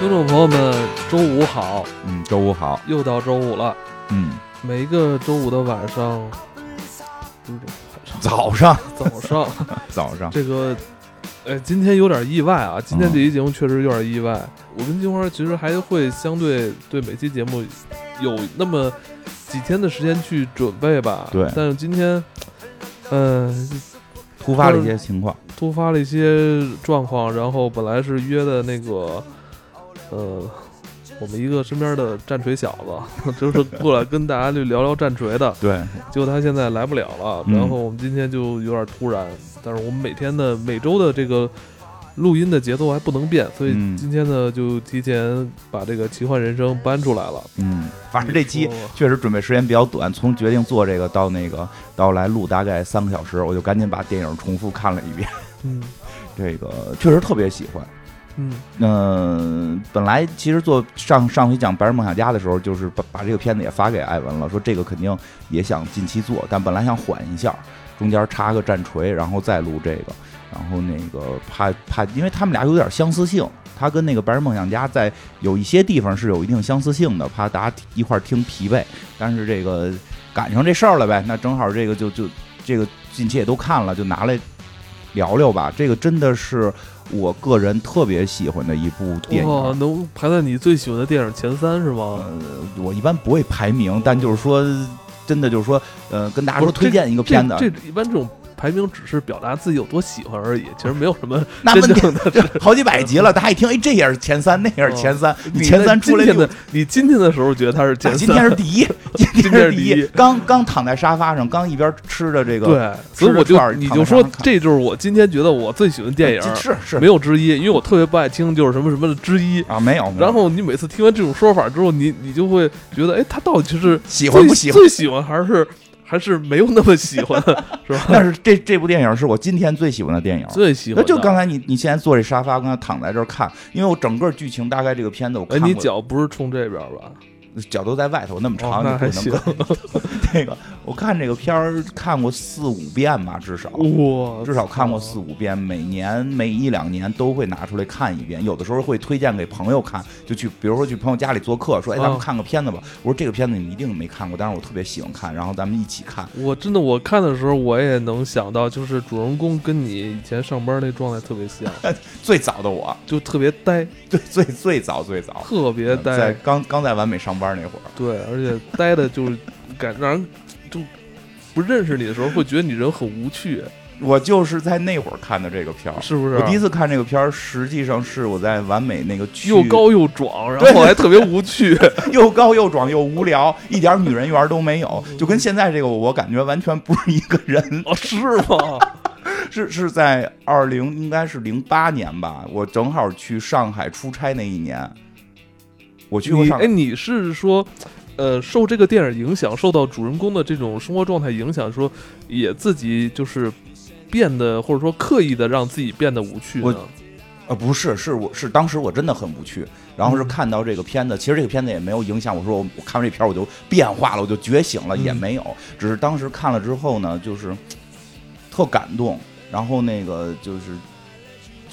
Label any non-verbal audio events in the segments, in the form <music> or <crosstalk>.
听众朋友们，周五好，嗯，周五好，又到周五了。嗯，每一个周五的晚上，早上，早上，<laughs> 早上，这个，哎，今天有点意外啊！今天这期节目确实有点意外。我跟金花其实还会相对对每期节目有那么几天的时间去准备吧。对但是今天，嗯、突发了一些情况，突发了一些状况，然后本来是约的那个，呃，我们一个身边的战锤小子，<laughs> 就是过来跟大家就聊聊战锤的，对，结果他现在来不了了，嗯。然后我们今天就有点突然，但是我们每天的每周的这个录音的节奏还不能变，所以嗯。今天呢就提前把这个奇幻人生搬出来了。嗯，反正这期确实准备时间比较短，从决定做这个到那个到来录大概三个小时，我就赶紧把电影重复看了一遍，嗯。<laughs> 这个确实特别喜欢。嗯嗯、本来其实做上上回讲《白日梦想家》的时候，就是把把这个片子也发给艾文了，说这个肯定也想近期做，但本来想缓一下，中间插个战锤，然后再录这个，然后那个怕怕，因为他们俩有点相似性，他跟那个《白日梦想家》在有一些地方是有一定相似性的，怕大家一块听疲惫，但是这个赶上这事儿了呗，那正好这个就就这个近期也都看了，就拿来聊聊吧，这个真的是。我个人特别喜欢的一部电影，能排在你最喜欢的电影前三是吗？呃，我一般不会排名，但就是说，真的就是说，呃，跟大家说推荐一个片子，这这一般这种排名只是表达自己有多喜欢而已，其实没有什么 <laughs> 那问题真正的。<laughs> 这好几百集了，大家一听，哎，这也是前三，那也是前三，你你前三出来的，你今天的时候觉得他是前三，<laughs> 今天是第一，今今天是是第第一。刚刚躺在沙发上，刚一边吃着这个，对，所以我就你就说这就是我今天觉得我最喜欢的电影，是是没有之一，因为我特别不爱听就是什么什么的之一。啊，没有，然后你每次听完这种说法之后，你你就会觉得，哎，他到底是喜欢不喜欢？最喜欢还是还是没有那么喜欢，<laughs> 是吧？但是这这部电影是我今天最喜欢的电影。最喜欢那就刚才你你现在坐这沙发，刚才躺在这儿看，因为我整个剧情大概这个片子我哎，看过，你脚不是冲这边吧？脚都在外头那么长，你行不。能 <laughs> 那个我看这个片儿看过四五遍吧，至少。哇，至少看过四五遍，每年每一两年都会拿出来看一遍，有的时候会推荐给朋友看，就去比如说去朋友家里做客，说哎咱们啊看个片子吧，我说这个片子你一定没看过，但是我特别喜欢看，然后咱们一起看。我真的我看的时候，我也能想到，就是主人公跟你以前上班那状态特别像，<laughs> 最早的我，就特别呆，<laughs> 最最最早最早，特别呆。在呆，刚刚在完美上班那会儿，对，而且待的就是感让人就不认识你的时候，会觉得你人很无趣，我就是在那会儿看的这个片儿。是不是？我第一次看这个片儿，实际上是我在完美那个区又高又壮，然后还特别无趣。<laughs> 又高又壮又无聊，一点女人缘都没有，就跟现在这个我我感觉完全不是一个人。哦，是吗？<laughs> 是是在二零应该是零八年吧，我正好去上海出差那一年，我去过上海哎，你是说，呃，受这个电影影响，受到主人公的这种生活状态影响，说也自己就是变得，或者说刻意的让自己变得无趣我呢？呃不是是我是当时我真的很无趣，然后是嗯看到这个片子，其实这个片子也没有影响我说我我看完这片儿我就变化了，我就觉醒了，嗯也没有，只是当时看了之后呢，就是特感动，然后那个就是。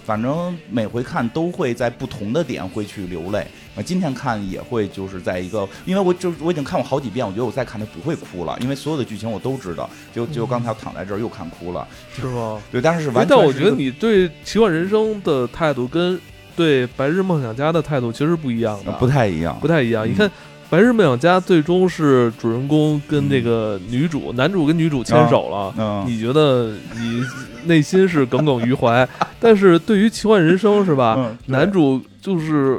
反正每回看都会在不同的点会去流泪，啊，今天看也会就是在一个，因为我就我已经看过好几遍，我觉得我再看它不会哭了，因为所有的剧情我都知道，就就嗯刚才我躺在这儿又看哭了，是吗？对，但是完全是但我觉得你对奇幻人生的态度跟对白日梦想家的态度其实不一样的，呃不太一样，不太一样。嗯你看，白日梦想家最终是主人公跟这个女主，男主跟女主牵手了。嗯，你觉得你内心是耿耿于怀，<laughs> 但是对于奇幻人生是吧？嗯男主就是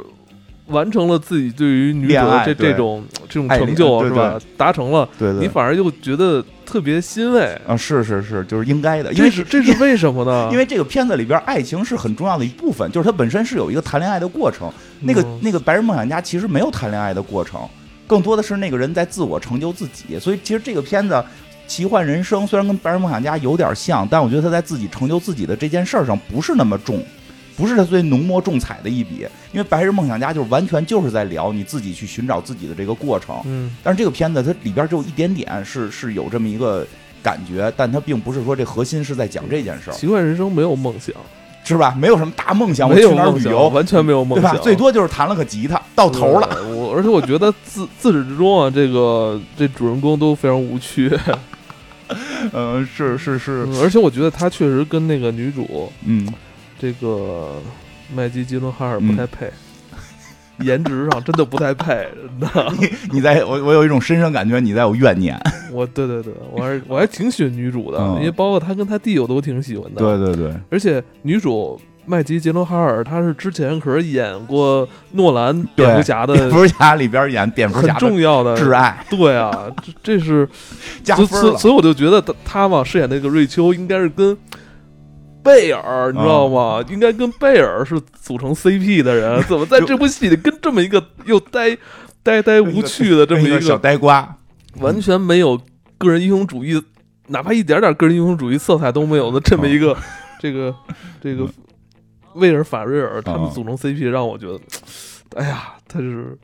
完成了自己对于女主的这这种这种成就恋是吧？达成了，对对，你反而又觉得特别欣慰。啊是是是，就是应该的，因为是这是为什么呢？因为这个片子里边爱情是很重要的一部分，就是它本身是有一个谈恋爱的过程。那个嗯那个白日梦想家其实没有谈恋爱的过程，更多的是那个人在自我成就自己。所以其实这个片子。奇幻人生虽然跟白日梦想家有点像，但我觉得他在自己成就自己的这件事儿上不是那么重，不是他最浓墨重彩的一笔。因为白日梦想家就是完全就是在聊你自己去寻找自己的这个过程。嗯，但是这个片子它里边只有一点点是是有这么一个感觉，但它并不是说这核心是在讲这件事儿。奇幻人生没有梦想，是吧？没有什么大梦想，我没有去哪儿，旅游，完全没有梦想，对吧？最多就是弹了个吉他，到头了。而且我觉得自自始至终啊，这个这主人公都非常无趣，<laughs> 嗯，是是是，嗯而且我觉得他确实跟那个女主嗯，这个麦基基伦哈尔不太配，<laughs> 颜值上真的不太配，真的。<laughs> 你在我我有一种深深感觉你在有怨念。我对对对，我还我还挺喜欢女主的，嗯因为包括她跟她弟我都挺喜欢的。对对对，而且女主麦吉杰伦哈尔，他是之前可是演过诺兰蝙蝠侠的蝙蝠侠里边演蝙蝠侠很重要的挚爱，对啊，这这是所 <laughs> 以加分了。所以所以我就觉得他他嘛饰演那个瑞秋应该是跟贝尔，你知道吗？应该跟贝尔是组成 CP 的人，怎么在这部戏里跟这么一个又呆呆呆无趣的这么一个小呆瓜，完全没有个人英雄主义，哪怕一点点个人英雄主义色彩都没有的这么一个这个这个威尔法瑞尔他们嗯组成 CP，让我觉得，哎呀，他是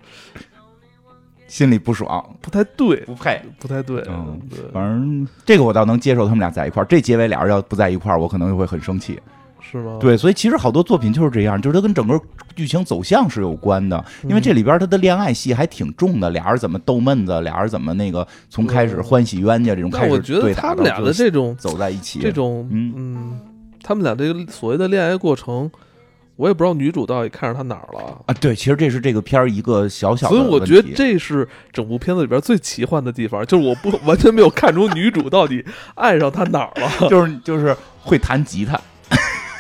心里不爽，不太对，不配。不太对，嗯对，反正这个我倒能接受，他们俩在一块儿。这结尾俩人要不在一块儿，我可能就会很生气。是吗？对，所以其实好多作品就是这样，就是它跟整个剧情走向是有关的。因为嗯这里边它的恋爱戏还挺重的，俩人怎么逗闷子，俩人怎么那个从开始嗯欢喜冤家这种开始但我觉得对他们俩的这种走在一起，这种嗯嗯，他们俩这个所谓的恋爱过程，我也不知道女主到底看上他哪儿了。啊，对，其实这是这个片儿一个小小的所以我，觉得这是整部片子里边最奇幻的地方，就是我不完全没有看出女主到底爱上他哪儿了，<laughs> 就是就是会弹吉他，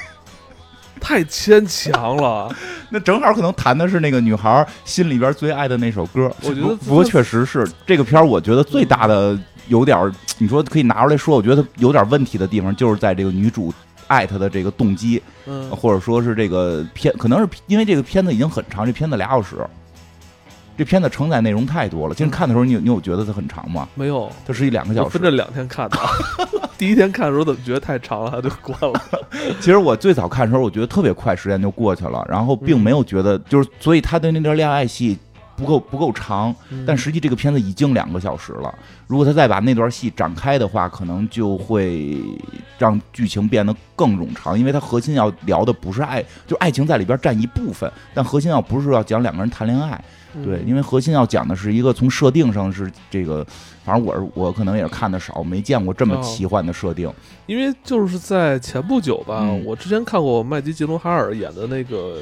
<laughs> 太牵强了。<laughs> 那正好可能弹的是那个女孩儿心里边最爱的那首歌。我觉得不不过确实是这个片儿，我觉得最大的有点儿，你说可以拿出来说，我觉得有点问题的地方，就是在这个女主爱他的这个动机，嗯，或者说是这个片，可能是因为这个片子已经很长，这片子俩小时，这片子承载内容太多了。其实看的时候，你有你有觉得它很长吗？没有，它是一两个小时我分。着两天看的。<laughs> 第一天看的时候怎么觉得太长了，就关了。<laughs> 其实我最早看的时候，我觉得特别快，时间就过去了，然后并没有觉得，就是所以他对那段恋爱戏不够不够长，但实际这个片子已经两个小时了。如果他再把那段戏展开的话，可能就会让剧情变得更冗长，因为它核心要聊的不是爱，就爱情在里边占一部分，但核心要不是要讲两个人谈恋爱，嗯。对，因为核心要讲的是一个从设定上是这个，反正我是我可能也是看的少，没见过这么哦奇幻的设定。因为就是在前不久吧，嗯。我之前看过麦吉·吉伦哈尔演的那个，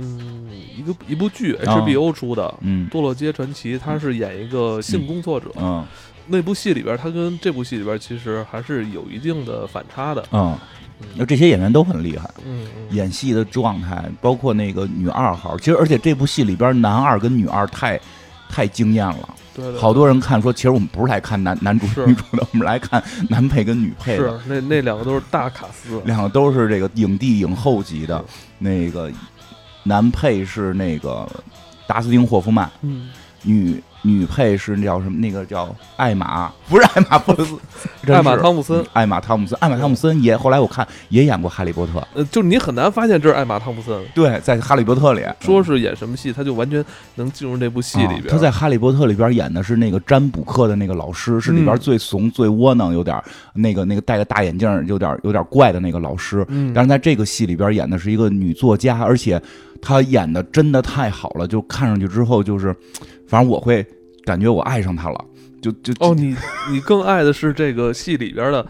嗯，一个一部剧啊，HBO 出的嗯《堕落街传奇》，他是演一个性工作者。嗯。那部戏里边，他跟这部戏里边其实还是有一定的反差的。嗯，那这些演员都很厉害。嗯，嗯。演戏的状态，包括那个女二号，其实而且这部戏里边男二跟女二太太惊艳了，对对，好多人看说，其实我们不是来看男男主女主的，我们来看 <laughs> 男配跟女配的。是，那那两个都是大卡司。两个都是这个影帝影后级的，那个男配是那个达斯汀霍夫曼，嗯，女女配是那叫什么？那个叫艾玛，不是艾玛布鲁斯，<laughs> 艾玛汤姆森，艾玛汤姆森，艾玛汤姆森也后来我看也演过《哈利波特》，呃，就是你很难发现这是艾玛汤姆森，对，在《哈利波特》里。<laughs> 说是演什么戏，他就完全能进入这部戏里边。啊他在《哈利波特》里边演的是那个占卜课的那个老师，是里边嗯最怂、最窝囊，有点那个那个戴个大眼镜，有点有点怪的那个老师。嗯，但是在这个戏里边演的是一个女作家，而且他演的真的太好了，就看上去之后就是，反正我会感觉我爱上他了，就就哦，你你更爱的是这个戏里边的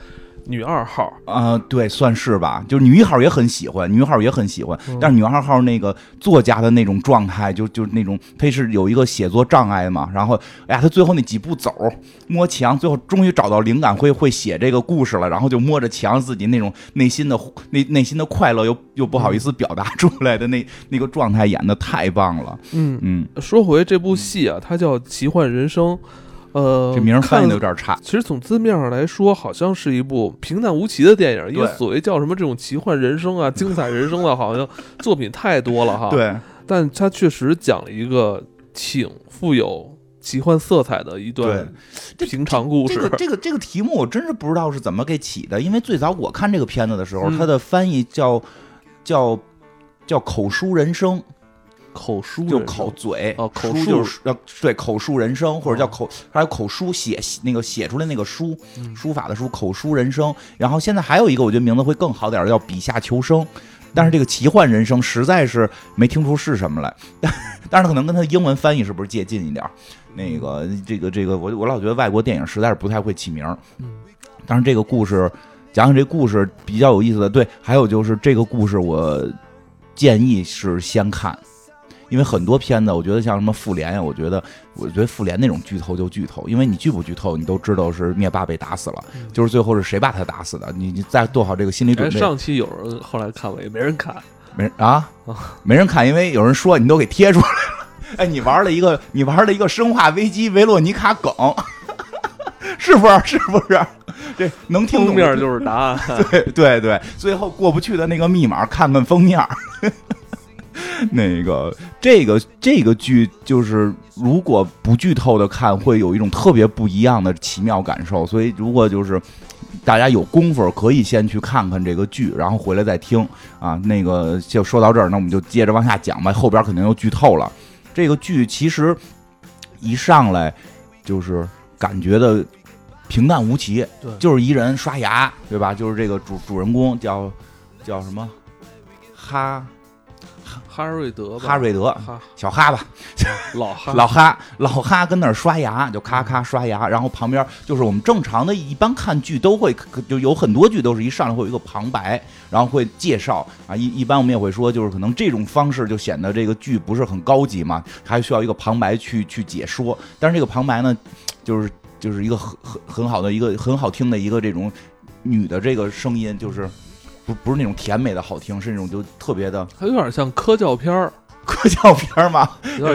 女二号，啊、对，算是吧。就是女一号也很喜欢，女一号也很喜欢，嗯但是女二号那个作家的那种状态，就就那种，她是有一个写作障碍嘛。然后，哎呀，她最后那几步走，摸墙，最后终于找到灵感，会会写这个故事了。然后就摸着墙，自己那种内心的内内心的快乐，又又不好意思表达出来的那那个状态，演的太棒了。嗯，嗯，说回这部戏啊，它叫《奇幻人生》，呃，这名儿翻译的有点差。其实从字面上来说，好像是一部平淡无奇的电影，因为所谓叫什么这种奇幻人生啊、精彩人生的，好像作品太多了哈。，对，但它确实讲了一个挺富有奇幻色彩的一段平常故事。这个这个这个题目我真是不知道是怎么给起的，因为最早我看这个片子的时候，嗯它的翻译叫叫叫口述人生，口书就口嘴哦口书就是要对口述人生，或者叫口还有口书写那个写出来那个书，嗯书法的书，口书人生。然后现在还有一个，我觉得名字会更好点儿，叫笔下求生。但是这个奇幻人生实在是没听出是什么来，但 <laughs> 但是可能跟他的英文翻译是不是接近一点儿？那个这个这个，我我老觉得外国电影实在是不太会起名儿。嗯当然这个故事讲讲这故事比较有意思的，对，还有就是这个故事我建议是先看。因为很多片子，我觉得像什么复联呀，我觉得，我觉得复联那种剧透就剧透，因为你剧不剧透，你都知道是灭霸被打死了，嗯就是最后是谁把他打死的，你你再做好这个心理准哎，备。上期有人后来看过，也没人看。没人啊，没人看，因为有人说你都给贴出来了。<laughs> 哎，你玩了一个，你玩了一个《生化危机》维洛尼卡梗，<laughs> 是不是？是不是？这能听懂封面就是答案。<laughs> 对对对，最后过不去的那个密码，看看封面儿。<laughs> 那个这个这个剧就是，如果不剧透的看，会有一种特别不一样的奇妙感受。所以，如果就是大家有功夫，可以先去看看这个剧，然后回来再听啊。那个就说到这儿，那我们就接着往下讲吧，后边肯定又剧透了。这个剧其实一上来就是感觉的平淡无奇，对就是一人刷牙，对吧？就是这个主主人公叫叫什么哈哈瑞德吧，哈瑞德哈。小哈吧，<laughs> 老哈。<laughs> 老哈老哈跟那儿刷牙，就咔咔刷牙，然后旁边就是我们正常的一般看剧都会就有很多剧都是一上来会有一个旁白，然后会介绍啊，一一般我们也会说，就是可能这种方式就显得这个剧不是很高级嘛，还需要一个旁白去去解说，但是这个旁白呢，就是就是一个很很很好的一个很好听的一个这种女的这个声音，就是不不是那种甜美的好听，是那种就特别的它有点像科教片儿，<laughs> 科教片儿嘛。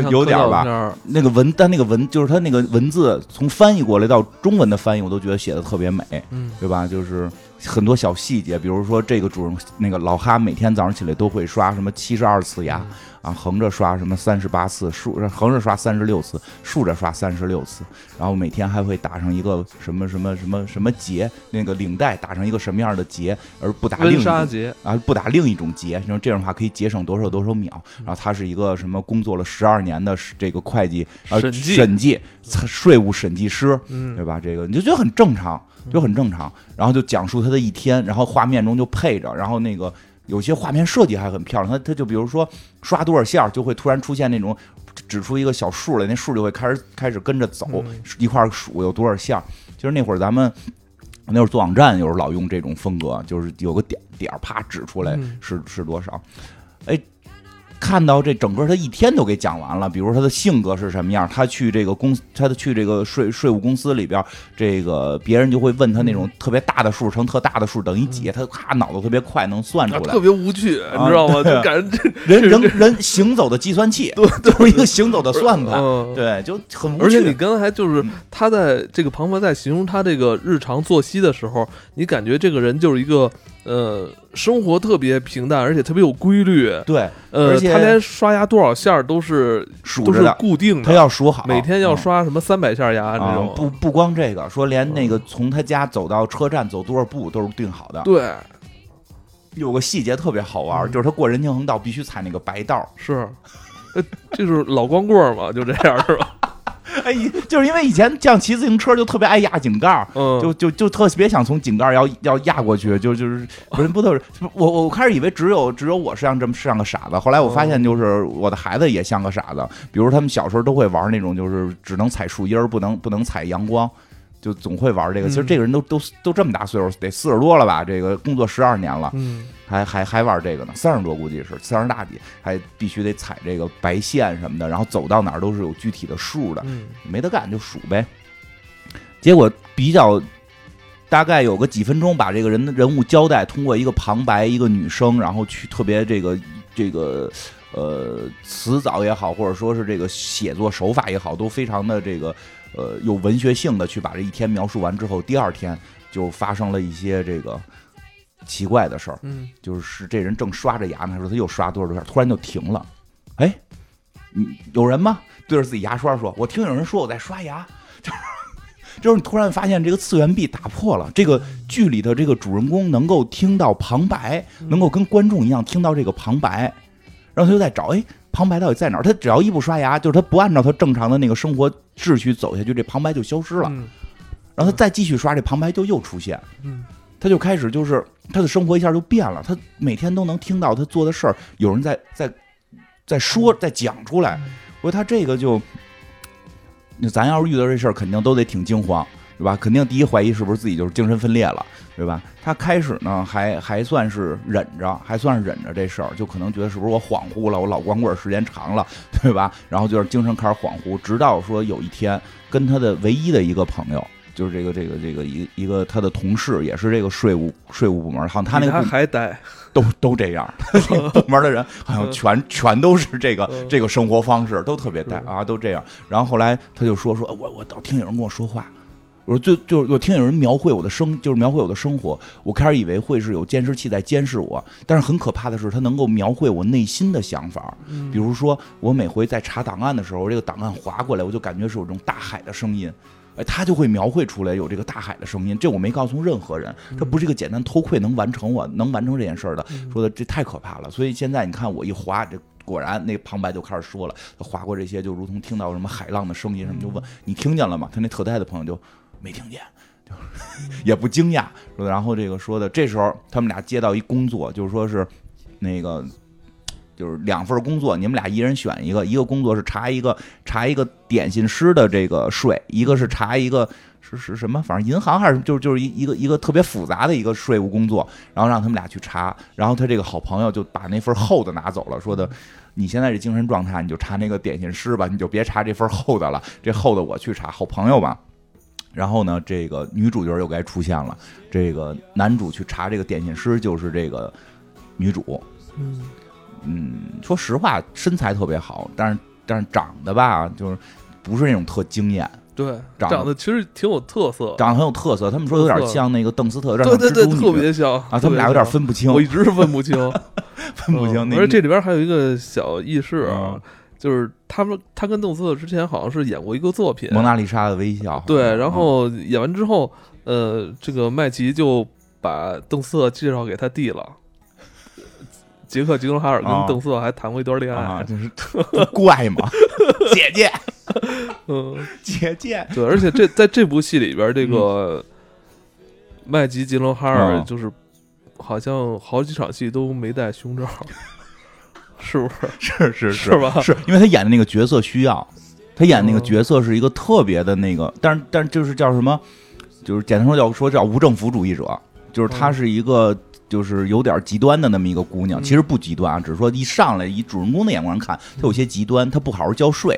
有点吧那个文，但那个文就是它那个文字从翻译过来到中文的翻译，我都觉得写的特别美，嗯，对吧？就是很多小细节，比如说这个主人那个老哈每天早上起来都会刷什么七十二次牙啊，横着刷什么三十八次，竖横着刷三十六次，竖着刷三十六次，然后每天还会打上一个什么什么什么什么结，那个领带打上一个什么样的结，而不打另温一种结，啊，不打另一种结，然后这样的话可以节省多少多少秒。然后他是一个什么工作了十二年的这个会计呃审计审计税务审计师，嗯对吧？这个你就觉得很正常，就很正常。然后就讲述他的一天，然后画面中就配着，然后那个有些画面设计还很漂亮。它它就比如说刷多少下，就会突然出现那种指出一个小数来，那数就会开始开始跟着走，嗯一块儿数有多少下。其实那会儿咱们。那会儿做网站，有时候老用这种风格，就是有个点点啪指出来嗯是是多少。哎，看到这整个他一天都给讲完了，比如他的性格是什么样，他去这个公，他的去这个税税务公司里边，这个别人就会问他那种特别大的数乘特大的数等于几，他咔脑子特别快，能算出来啊特。别无趣，你知道吗？啊就感觉这，人人人行走的计算器，<laughs> 对就是一个行走的算盘，嗯，对，就很无趣。而且你刚才就是嗯他在这个庞博在形容他这个日常作息的时候，你感觉这个人就是一个呃生活特别平淡，而且特别有规律。对呃，而且他连刷牙多少下都是都是数着的，他固定的，要数好，每天要嗯刷什么三百下牙这啊种。不不光这个，说连那个从他家走到车站走多少步都是定好的。对，有个细节特别好玩，嗯就是他过人行横道必须踩那个白道。是，呃，就是老光棍嘛，就这样是吧？哎，就是因为以前这样骑自行车就特别爱压井盖儿，嗯，就就就特别想从井盖儿要要压过去，就就是不是不都是我我开始以为只有只有我是像这么像个傻子，后来我发现就是我的孩子也像个傻子，比如他们小时候都会玩那种就是只能踩树荫儿，不能不能踩阳光。就总会玩这个，其实嗯这个人都都都这么大岁数，得四十多了吧？这个工作十二年了，嗯，还还还玩这个呢，三十多估计是三十大几，还必须得踩这个白线什么的，然后走到哪儿都是有具体的数的，嗯没得干就数呗。结果比较大概有个几分钟，把这个人的人物交代，通过一个旁白，一个女生，然后去特别这个这个呃词藻也好，或者说是这个写作手法也好，都非常的这个呃有文学性的去把这一天描述完之后，第二天就发生了一些这个奇怪的事儿。嗯，就是这人正刷着牙呢，说他又刷多少多少，突然就停了。哎，嗯，有人吗？对着自己牙刷说：“我听有人说我在刷牙。<laughs> ”就是，就是你突然发现这个次元壁打破了，这个剧里的这个主人公能够听到旁白，能够跟观众一样听到这个旁白，然后他就在找，哎，旁白到底在哪儿？他只要一不刷牙，就是他不按照他正常的那个生活秩序走下去，这旁白就消失了。嗯然后他再继续刷，这旁白就又出现。嗯他就开始就是他的生活一下就变了，他每天都能听到他做的事儿，有人在在在说在讲出来。我说他这个就，那咱要是遇到这事儿，肯定都得挺惊慌，对吧？肯定第一怀疑是不是自己就是精神分裂了，对吧？他开始呢还还算是忍着，还算是忍着这事儿，就可能觉得是不是我恍惚了，我老光棍时间长了，对吧？然后就是精神开始恍惚，直到说有一天跟他的唯一的一个朋友。就是这个这个这个一一个他的同事，也是这个税务税务部门，好像他那个部还呆，都都这样，<laughs> 部门的人好像全全都是这个嗯这个生活方式，都特别带啊，都这样。然后后来他就说说，我我老听有人跟我说话，我说就就是我听有人描绘我的生，就是描绘我的生活，我开始以为会是有监视器在监视我，但是很可怕的是，它能够描绘我内心的想法。嗯比如说，我每回在查档案的时候，这个档案划过来，我就感觉是有这种大海的声音。哎，他就会描绘出来有这个大海的声音，这我没告诉任何人，嗯这不是一个简单偷窥能完成我能完成这件事儿的。说的这太可怕了，所以现在你看我一划，这果然那旁白就开始说了，划过这些就如同听到什么海浪的声音什么，就问你听见了吗？他那特呆的朋友就没听见，就 <laughs> 也不惊讶。说然后这个说的，这时候他们俩接到一工作，就是说是那个。就是两份工作，你们俩一人选一个。一个工作是查一个查一个点心师的这个税，一个是查一个是是什么，反正银行还是就是就是一一个一个特别复杂的一个税务工作，然后让他们俩去查。然后他这个好朋友就把那份厚的拿走了，说的你现在这精神状态，你就查那个点心师吧，你就别查这份厚的了，这厚的我去查。好朋友嘛。然后呢，这个女主角又该出现了，这个男主去查这个点心师就是这个女主，嗯。嗯，说实话，身材特别好，但是但是长得吧，就是不是那种特惊艳，对，长得其实挺有特色，长得很有特色。他们说有点像那个邓斯特，对对对，特别像啊，他们俩有点，分不清。我，一直是分不清，<laughs> 分不清。那嗯而且这里边还有一个小轶事啊嗯，就是他们他跟邓斯特之前好像是演过一个作品，蒙娜丽莎的微笑，对，然嗯后演完之后，呃，这个麦琪就把邓斯特介绍给他弟了。<laughs> 杰克·吉伦哈尔跟啊邓斯特还谈过一段恋啊，爱，真是 <laughs> 不怪嘛，<laughs> 姐姐。嗯，姐姐，对，而且这在这部戏里边，这个麦吉·吉伦哈尔嗯就是好像好几场戏都没戴胸罩，是不是？<laughs> 是是是吧是因为他演的那个角色需要，他演那个嗯角色是一个特别的那个，但是但是就是叫什么，就是简单说叫说叫无政府主义者，就是她嗯是一个。就是有点极端的那么一个姑娘，嗯其实不极端啊，只是说一上来以主人公的眼光看，她有些极端，她不好好交税，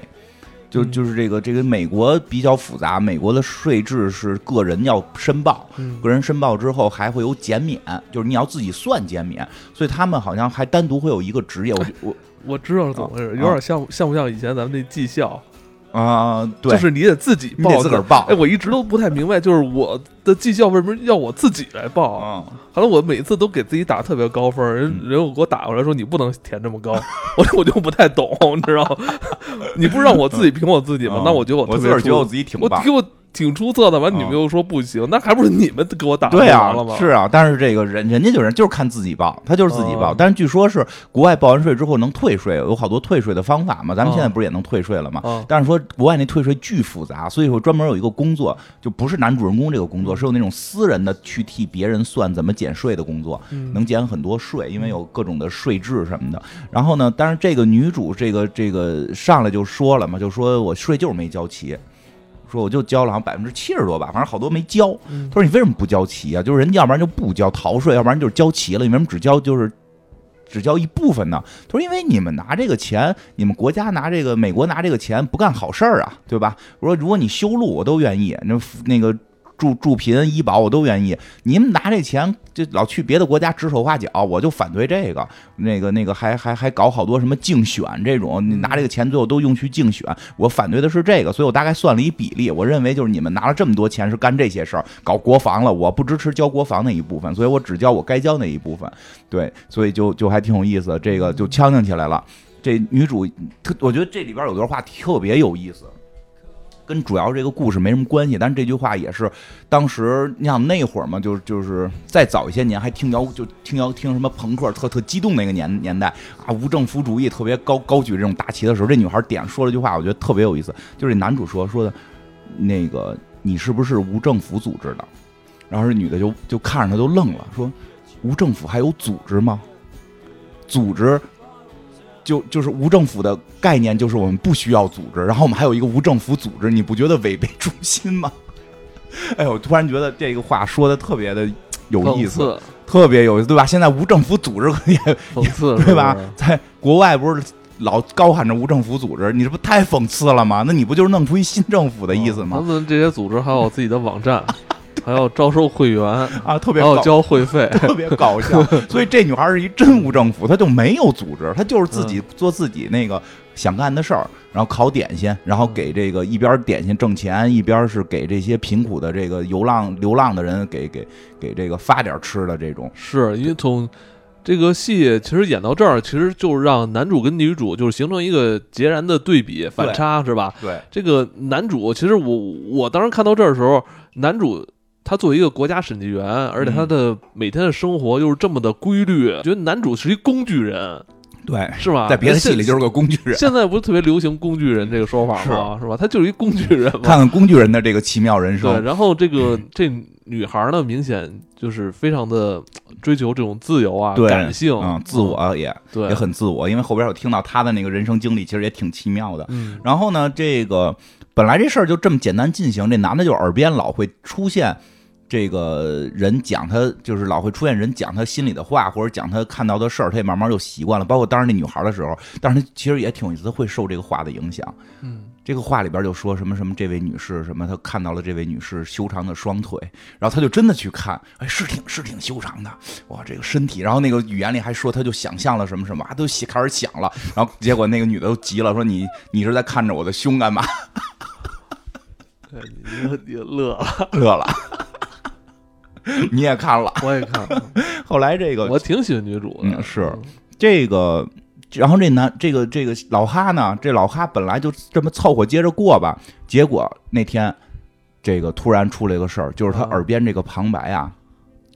就嗯。就是这个这个美国比较复杂，美国的税制是个人要申报，嗯个人申报之后还会有减免，就是你要自己算减免，所以他们好像还单独会有一个职业，我我我知道是怎么回事，啊有点像像不像以前咱们那技校，啊、对，就是你得自己报，自个儿报。哎，我一直都不太明白，就是我的绩效为什么要我自己来报？啊，后来我每次都给自己打特别高分，人嗯人我给我打过来说你不能填这么高，<laughs> 我我就不太懂，<laughs> 你知道吗？你不是让我自己评我自己吗啊？那我觉得我特别出自个儿觉得我自己挺棒我给。我挺出色的，完你们啊又说不行，那还不是你们给我打对啊了吗？，是啊，但是这个人人家就是就是看自己报，他就是自己报。哦但是据说是国外报完税之后能退税，有好多退税的方法嘛。咱们现在哦不是也能退税了吗？啊，但是说国外那退税巨复杂，所以说专门有一个工作，就不是男主人公这个工作，嗯是有那种私人的去替别人算怎么减税的工作，嗯能减很多税，因为有各种的税制什么的。然后呢，但是这个女主这个这个上来就说了嘛，就说我税就是没交齐。说我就交了好像百分之七十多吧，反正好多没交。嗯他说你为什么不交齐啊？就是人家要不然就不交逃税，要不然就是交齐了，你为什么只交就是只交一部分呢？他说因为你们拿这个钱，你们国家拿这个美国拿这个钱不干好事儿啊，对吧？我说如果你修路，我都愿意，那那个。助助贫医保我都愿意，你们拿这钱就老去别的国家指手画脚，我就反对这个。那个那个还还还搞好多什么竞选这种，你拿这个钱最后都用去竞选，我反对的是这个，所以我大概算了一比例，我认为就是你们拿了这么多钱是干这些事儿，搞国防了，我不支持交国防那一部分，所以我只交我该交那一部分。对，所以就就还挺有意思，这个就呛呛起来了。这女主特，我觉得这里边有段话特别有意思。跟主要这个故事没什么关系，但是这句话也是当时你想那会儿嘛，就就是再早一些年还听摇就听摇听什么朋克特特激动那个年年代啊，无政府主义特别高高举这种大旗的时候，这女孩点说了句话，我觉得特别有意思，就是男主说说的，那个你是不是无政府组织的？然后这女的就就看着他就愣了，说无政府还有组织吗？组织。就就是无政府的概念，就是我们不需要组织，然后我们还有一个无政府组织，你不觉得违背初心吗？<laughs> 哎呦，我突然觉得这个话说的特别的有意思，特别有意思，对吧？现在无政府组织 <laughs> 也讽刺，对吧？在国外不是老高喊着无政府组织，你这不太讽刺了吗？那你不就是弄出一新政府的意思吗？他们这些组织还有自己的网站。<laughs> <laughs> 还要招收会员 <laughs> 啊，特别还要交会费，<laughs> 特别搞笑。所以这女孩是一真无政府，她就没有组织，她就是自己做自己那个想干的事儿，然后烤点心，然后给这个一边点心挣钱，一边是给这些贫苦的这个流浪流浪的人给给给这个发点吃的这种。是因为从这个戏其实演到这儿，其实就是让男主跟女主就是形成一个截然的对比反差，是吧？对，这个男主其实我我当时看到这儿的时候，男主。他作为一个国家审计员，而且他的每天的生活又是这么的规律，觉得男主是一工具人，对，是吧？在别的戏里就是个工具人。现在不是特别流行“工具人”这个说法吗？是吧？他就是一工具人。看看工具人的这个奇妙人生。对，然后这个这女孩呢，明显就是非常的追求这种自由啊，感性，嗯，自我也对，也很自我。因为后边我听到她的那个人生经历，其实也挺奇妙的。嗯，然后呢，这个本来这事儿就这么简单进行，这男的就耳边老会出现。这个人讲他就是老会出现人讲他心里的话，或者讲他看到的事儿，他也慢慢就习惯了。包括当时那女孩的时候，但是他其实也挺有意思，会受这个话的影响。嗯，这个话里边就说什么什么，这位女士什么，他看到了这位女士修长的双腿，然后他就真的去看，哎，是挺是挺修长的，哇，这个身体。然后那个语言里还说，他就想象了什么什么，都开始想了。然后结果那个女的都急了，说你你是在看着我的胸干嘛？<laughs> 你你乐了乐了。<laughs> 你也看了，我也看了。<laughs> 后来这个我挺喜欢女主的，是这个。然后这男这个这个老哈呢，这老哈本来就这么凑合接着过吧。结果那天这个突然出了一个事儿，就是他耳边这个旁白啊，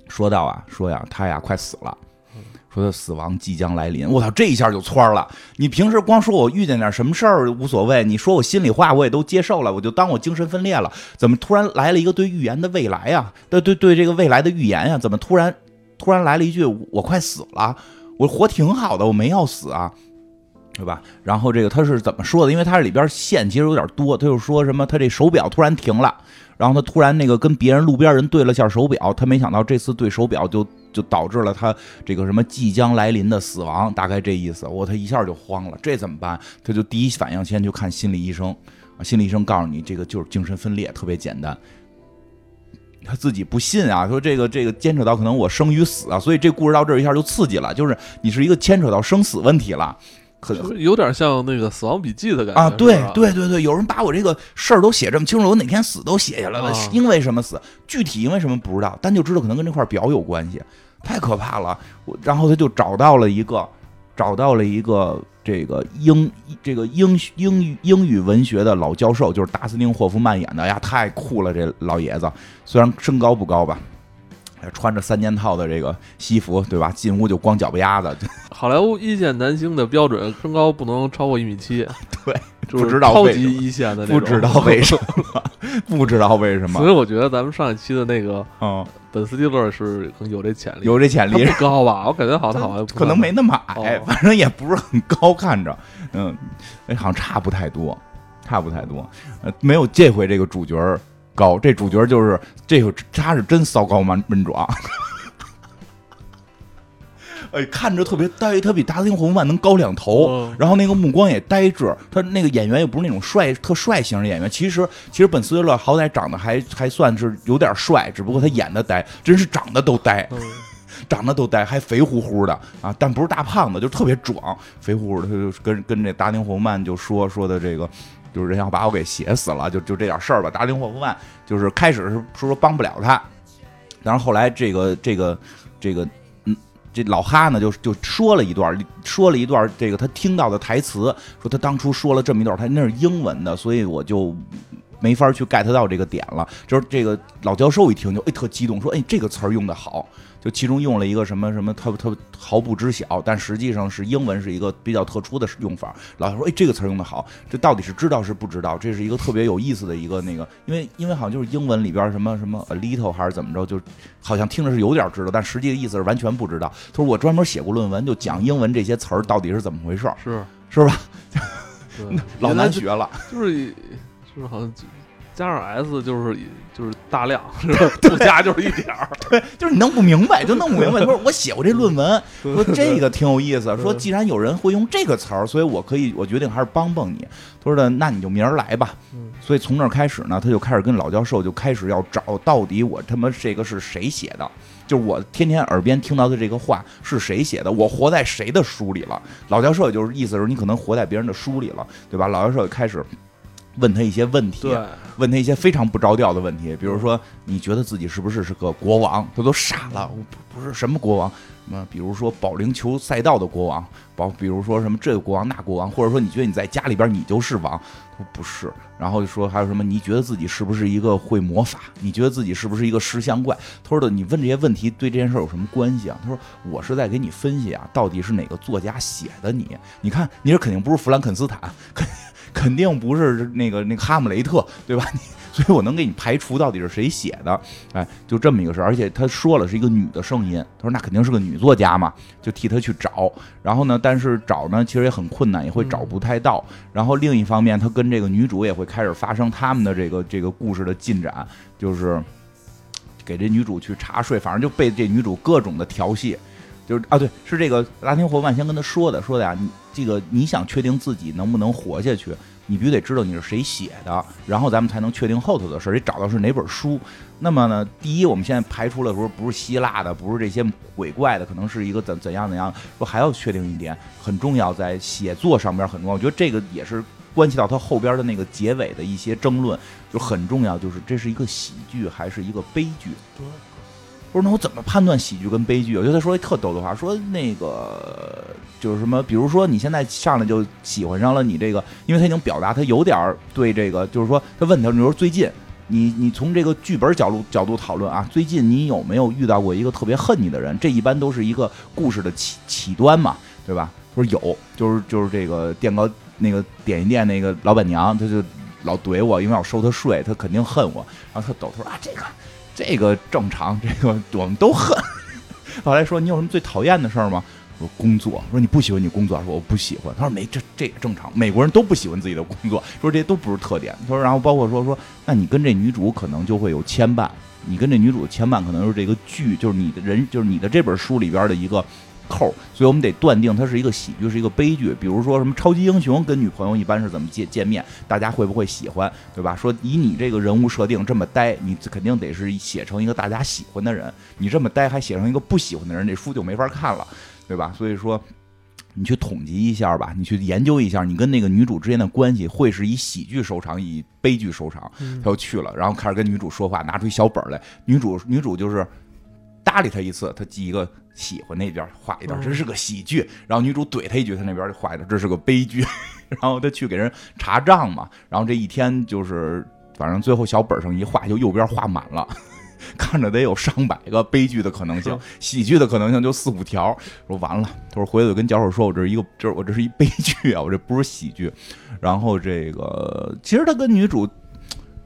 说到啊，说呀，他呀快死了。说他死亡即将来临，我操，这一下就窜了。你平时光说我遇见点什么事儿无所谓，你说我心里话我也都接受了，我就当我精神分裂了。怎么突然来了一个对预言的未来呀？对对对，这个未来的预言呀？怎么突然突然来了一句我快死了？我活挺好的，我没要死啊，对吧？然后这个他是怎么说的？因为他这里边线其实有点多，他就说什么他这手表突然停了，然后他突然那个跟别人路边人对了下手表，他没想到这次对手表就。就导致了他这个什么即将来临的死亡，大概这意思。我他一下就慌了，这怎么办？他就第一反应先去看心理医生，啊，心理医生告诉你这个就是精神分裂，特别简单。他自己不信啊，说这个这个牵扯到可能我生与死啊，所以这故事到这一下就刺激了，就是你是一个牵扯到生死问题了，可有点像那个《死亡笔记》的感觉啊。对对对对，有人把我这个事儿都写这么清楚，我哪天死都写下来了，因为什么死，具体因为什么不知道，但就知道可能跟这块表有关系。太可怕了！我然后他就找到了一个，找到了一个这个英这个英英语英语文学的老教授，就是达斯汀霍夫曼演的呀，太酷了！这老爷子虽然身高不高吧，穿着三件套的这个西服，对吧？进屋就光脚丫子。<laughs> 好莱坞一线男星的标准，身高不能超过一米七。对，不知道超级一线的，不知道为什么，<laughs> 不知道为什么。所以我觉得咱们上一期的那个，嗯。本斯蒂勒是有这潜力，有这潜力，不高吧？我感觉好像好像可能没那么矮，反正也不是很高，看着，嗯，哎，好像差不太多，差不太多，呃，没有这回这个主角高，这主角就是这个他是真骚高闷闷壮。<laughs> 哎，看着特别呆，他比达斯汀·霍夫曼能高两头，然后那个目光也呆滞。他那个演员又不是那种帅、特帅型的演员。其实，其实本·斯威勒好歹长得还还算是有点帅，只不过他演的呆，真是长得都呆，<laughs> 长得都呆，还肥乎乎的啊！但不是大胖子，就特别壮，肥乎乎的。他就跟跟这达斯汀·霍夫曼就说说的这个，就是人要把我给写死了，就就这点事儿吧。达斯汀·霍夫曼就是开始是说说帮不了他，但是后来这个这个这个嗯。这老哈呢，就就说了一段，说了一段这个他听到的台词，说他当初说了这么一段，他那是英文的，所以我就没法去 get 到这个点了。就是这个老教授一听就哎特激动，说哎这个词儿用的好。就其中用了一个什么什么，他他毫不知晓，但实际上是英文是一个比较特殊的用法。老师说，哎，这个词用的好，这到底是知道是不知道？这是一个特别有意思的一个那个，因为因为好像就是英文里边什么 <laughs> 什么 a little 还是怎么着，就好像听着是有点知道，但实际的意思是完全不知道。他说我专门写过论文，就讲英文这些词儿到底是怎么回事，是是吧？<laughs> 老难学了，就是就是好像。加上 S 就是就是大量，不 <laughs> 加就是一点儿，<laughs> 对，就是你弄不明白就弄不明白。<laughs> 他说我写过这论文，说这个挺有意思。说既然有人会用这个词儿，所以我可以，我决定还是帮帮你。他说的，那你就明儿来吧。所以从那儿开始呢，他就开始跟老教授就开始要找到底我他妈这个是谁写的，就是我天天耳边听到的这个话是谁写的，我活在谁的书里了。老教授也就是意思是你可能活在别人的书里了，对吧？老教授开始。问他一些问题，问他一些非常不着调的问题，比如说你觉得自己是不是是个国王？他都傻了，我不是什么国王，什么比如说保龄球赛道的国王，保比如说什么这个国王那国王，或者说你觉得你在家里边你就是王？他说不是，然后就说还有什么？你觉得自己是不是一个会魔法？你觉得自己是不是一个石像怪？他说的你问这些问题对这件事有什么关系啊？他说我是在给你分析啊，到底是哪个作家写的你？你看你这肯定不是弗兰肯斯坦。肯定肯定不是那个那个哈姆雷特，对吧？<laughs> 所以我能给你排除到底是谁写的，哎，就这么一个事儿。而且他说了是一个女的声音，他说那肯定是个女作家嘛，就替他去找。然后呢，但是找呢其实也很困难，也会找不太到。然后另一方面，他跟这个女主也会开始发生他们的这个这个故事的进展，就是给这女主去查税，反正就被这女主各种的调戏。就是啊，对，是这个拉丁霍万先跟他说的，说的呀，这个你想确定自己能不能活下去，你必须得知道你是谁写的，然后咱们才能确定后头的事儿，得找到是哪本书。那么呢，第一，我们现在排除了说不是希腊的，不是这些鬼怪的，可能是一个怎怎样怎样。说还要确定一点，很重要，在写作上边很重要。我觉得这个也是关系到他后边的那个结尾的一些争论，就很重要，就是这是一个喜剧还是一个悲剧。对。不是，那我怎么判断喜剧跟悲剧？我觉得他说一特逗的话，说那个就是什么，比如说你现在上来就喜欢上了你这个，因为他已经表达他有点对这个，就是说他问他，你说最近你你从这个剧本角度角度讨论啊，最近你有没有遇到过一个特别恨你的人？这一般都是一个故事的起起端嘛，对吧？他说有，就是就是这个电糕那个点心店那个老板娘，他就老怼我，因为我收他税，他肯定恨我。然后他抖他说啊，这个。这个正常，这个我们都恨。<laughs> 后来说你有什么最讨厌的事儿吗？说工作。说你不喜欢你工作，说我不喜欢。他说没，这这也正常，美国人都不喜欢自己的工作。说这些都不是特点。他说，然后包括说说，那你跟这女主可能就会有牵绊，你跟这女主牵绊可能是这个剧，就是你的人，就是你的这本书里边的一个。扣，所以我们得断定它是一个喜剧，是一个悲剧。比如说什么超级英雄跟女朋友一般是怎么见见面，大家会不会喜欢，对吧？说以你这个人物设定这么呆，你肯定得是写成一个大家喜欢的人。你这么呆还写成一个不喜欢的人，这书就没法看了，对吧？所以说，你去统计一下吧，你去研究一下，你跟那个女主之间的关系会是以喜剧收场，以悲剧收场。他就去了，然后开始跟女主说话，拿出一小本来，女主女主就是搭理他一次，他记一个。喜欢那边画一段，这是个喜剧。然后女主怼他一句，他那边就画一段，这是个悲剧。<laughs> 然后他去给人查账嘛。然后这一天就是，反正最后小本上一画，就右边画满了，<laughs> 看着得有上百个悲剧的可能性，喜剧的可能性就四五条。说完了，他说回头跟脚手说，我这是一个，这我这是一悲剧啊，我这不是喜剧。然后这个其实他跟女主。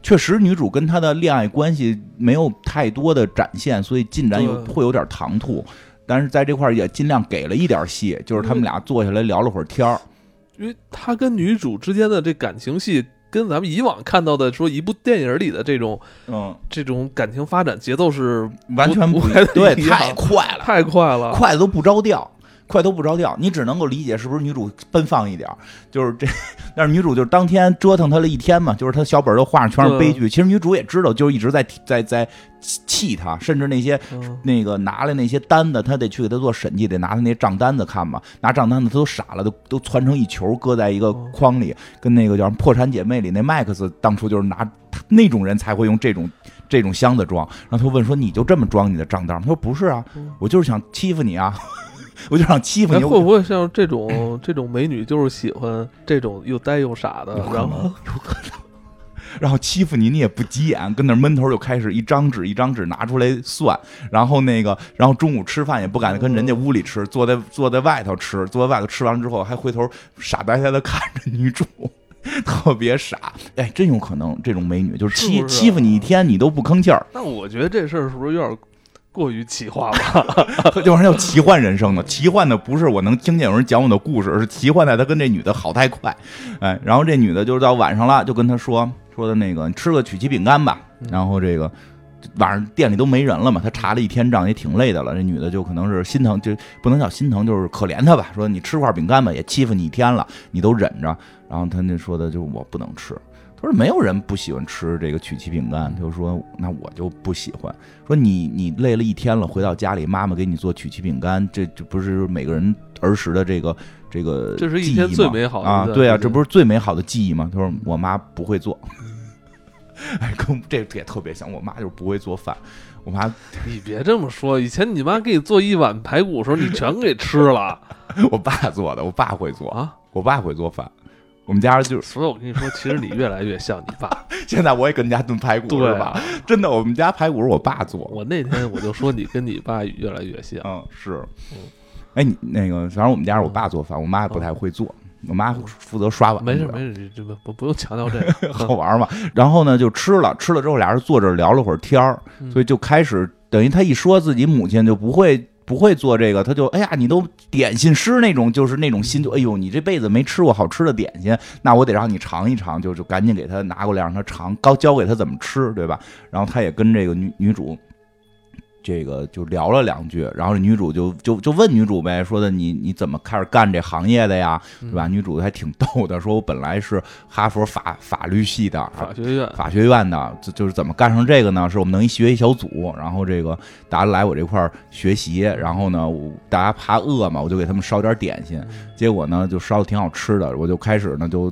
确实，女主跟他的恋爱关系没有太多的展现，所以进展有会有点唐突。但是在这块儿也尽量给了一点戏，就是他们俩坐下来聊了会儿天儿。因为他跟女主之间的这感情戏，跟咱们以往看到的说一部电影里的这种，嗯，这种感情发展节奏是完全不对，太快了，太快了，快的都不着调。快都不着调，你只能够理解是不是女主奔放一点就是这，<laughs> 但是女主就是当天折腾他了一天嘛，就是他小本都画上全是悲剧。其实女主也知道，就是一直在在在气他，甚至那些那个拿来那些单子，他得去给他做审计，得拿他那账单子看嘛。拿账单子他都傻了，都都攒成一球，搁在一个筐里，跟那个叫《破产姐妹》里那麦克斯当初就是拿那种人才会用这种这种箱子装。然后他问说：“你就这么装你的账单？”他说：“不是啊，我就是想欺负你啊。”我就想欺负你，会不会像这种这种美女就是喜欢这种又呆又傻的？然后有可能，然后欺负你你也不急眼，跟那闷头就开始一张纸一张纸拿出来算，然后那个然后中午吃饭也不敢跟人家屋里吃，坐在坐在外头吃，坐在外头吃完之后还回头傻呆呆的看着女主。<laughs> 特别傻，哎，真有可能这种美女就是欺欺负你一天，你都不吭气儿，那我觉得这事儿是不是有点过于奇幻了？<laughs> 就是叫奇幻人生的。奇幻的不是我能听见有人讲我的故事，而是奇幻在他跟这女的好太快，哎，然后这女的就是到晚上了，就跟他说说的那个，你吃个曲奇饼干吧。嗯然后这个晚上店里都没人了嘛，他查了一天账也挺累的了。这女的就可能是心疼，就不能叫心疼，就是可怜他吧。说你吃块饼干吧，也欺负你一天了，你都忍着。然后他那说的就是我不能吃。他说没有人不喜欢吃这个曲奇饼干，他就说那我就不喜欢。说你你累了一天了，回到家里妈妈给你做曲奇饼干，这这不是每个人儿时的这个这个这是一天最美好的啊对啊，这不是最美好的记忆吗？他说我妈不会做，<laughs> 哎，跟这也特别像，我妈就是不会做饭，我妈你别这么说，以前你妈给你做一碗排骨的时候，你全给吃了 <laughs> 我爸做的，我爸会做，啊！我爸会做饭。我们家就是所以我跟你说，其实你越来越像你爸。<laughs> 现在我也跟家炖排骨对是吧？真的，我们家排骨是我爸做。我那天我就说你跟你爸越来越像。嗯，是嗯。哎，你那个，反正我们家是我爸做饭，我妈不太会做，我妈负责刷碗。没事没事，这个不 <laughs> 不用强调这个。<laughs> 好玩嘛。然后呢，就吃了，吃了之后俩人坐着聊了会儿天儿，嗯所以就开始等于他一说自己母亲就不会。不会做这个，他就哎呀，你都点心师那种，就是那种心，就哎呦，你这辈子没吃过好吃的点心，那我得让你尝一尝，就就赶紧给他拿过来让他尝，教教给他怎么吃，对吧？然后他也跟这个女女主，这个就聊了两句，然后这女主就就就问女主呗，说的你你怎么开始干这行业的呀，嗯对吧？女主还挺逗的，说我本来是哈佛法法律系的，法学院法学院的，就就是怎么干上这个呢？是我们能一学习小组，然后这个大家来我这块儿学习，然后呢，我大家怕饿嘛，我就给他们烧点点心，结果呢就烧的挺好吃的，我就开始呢就。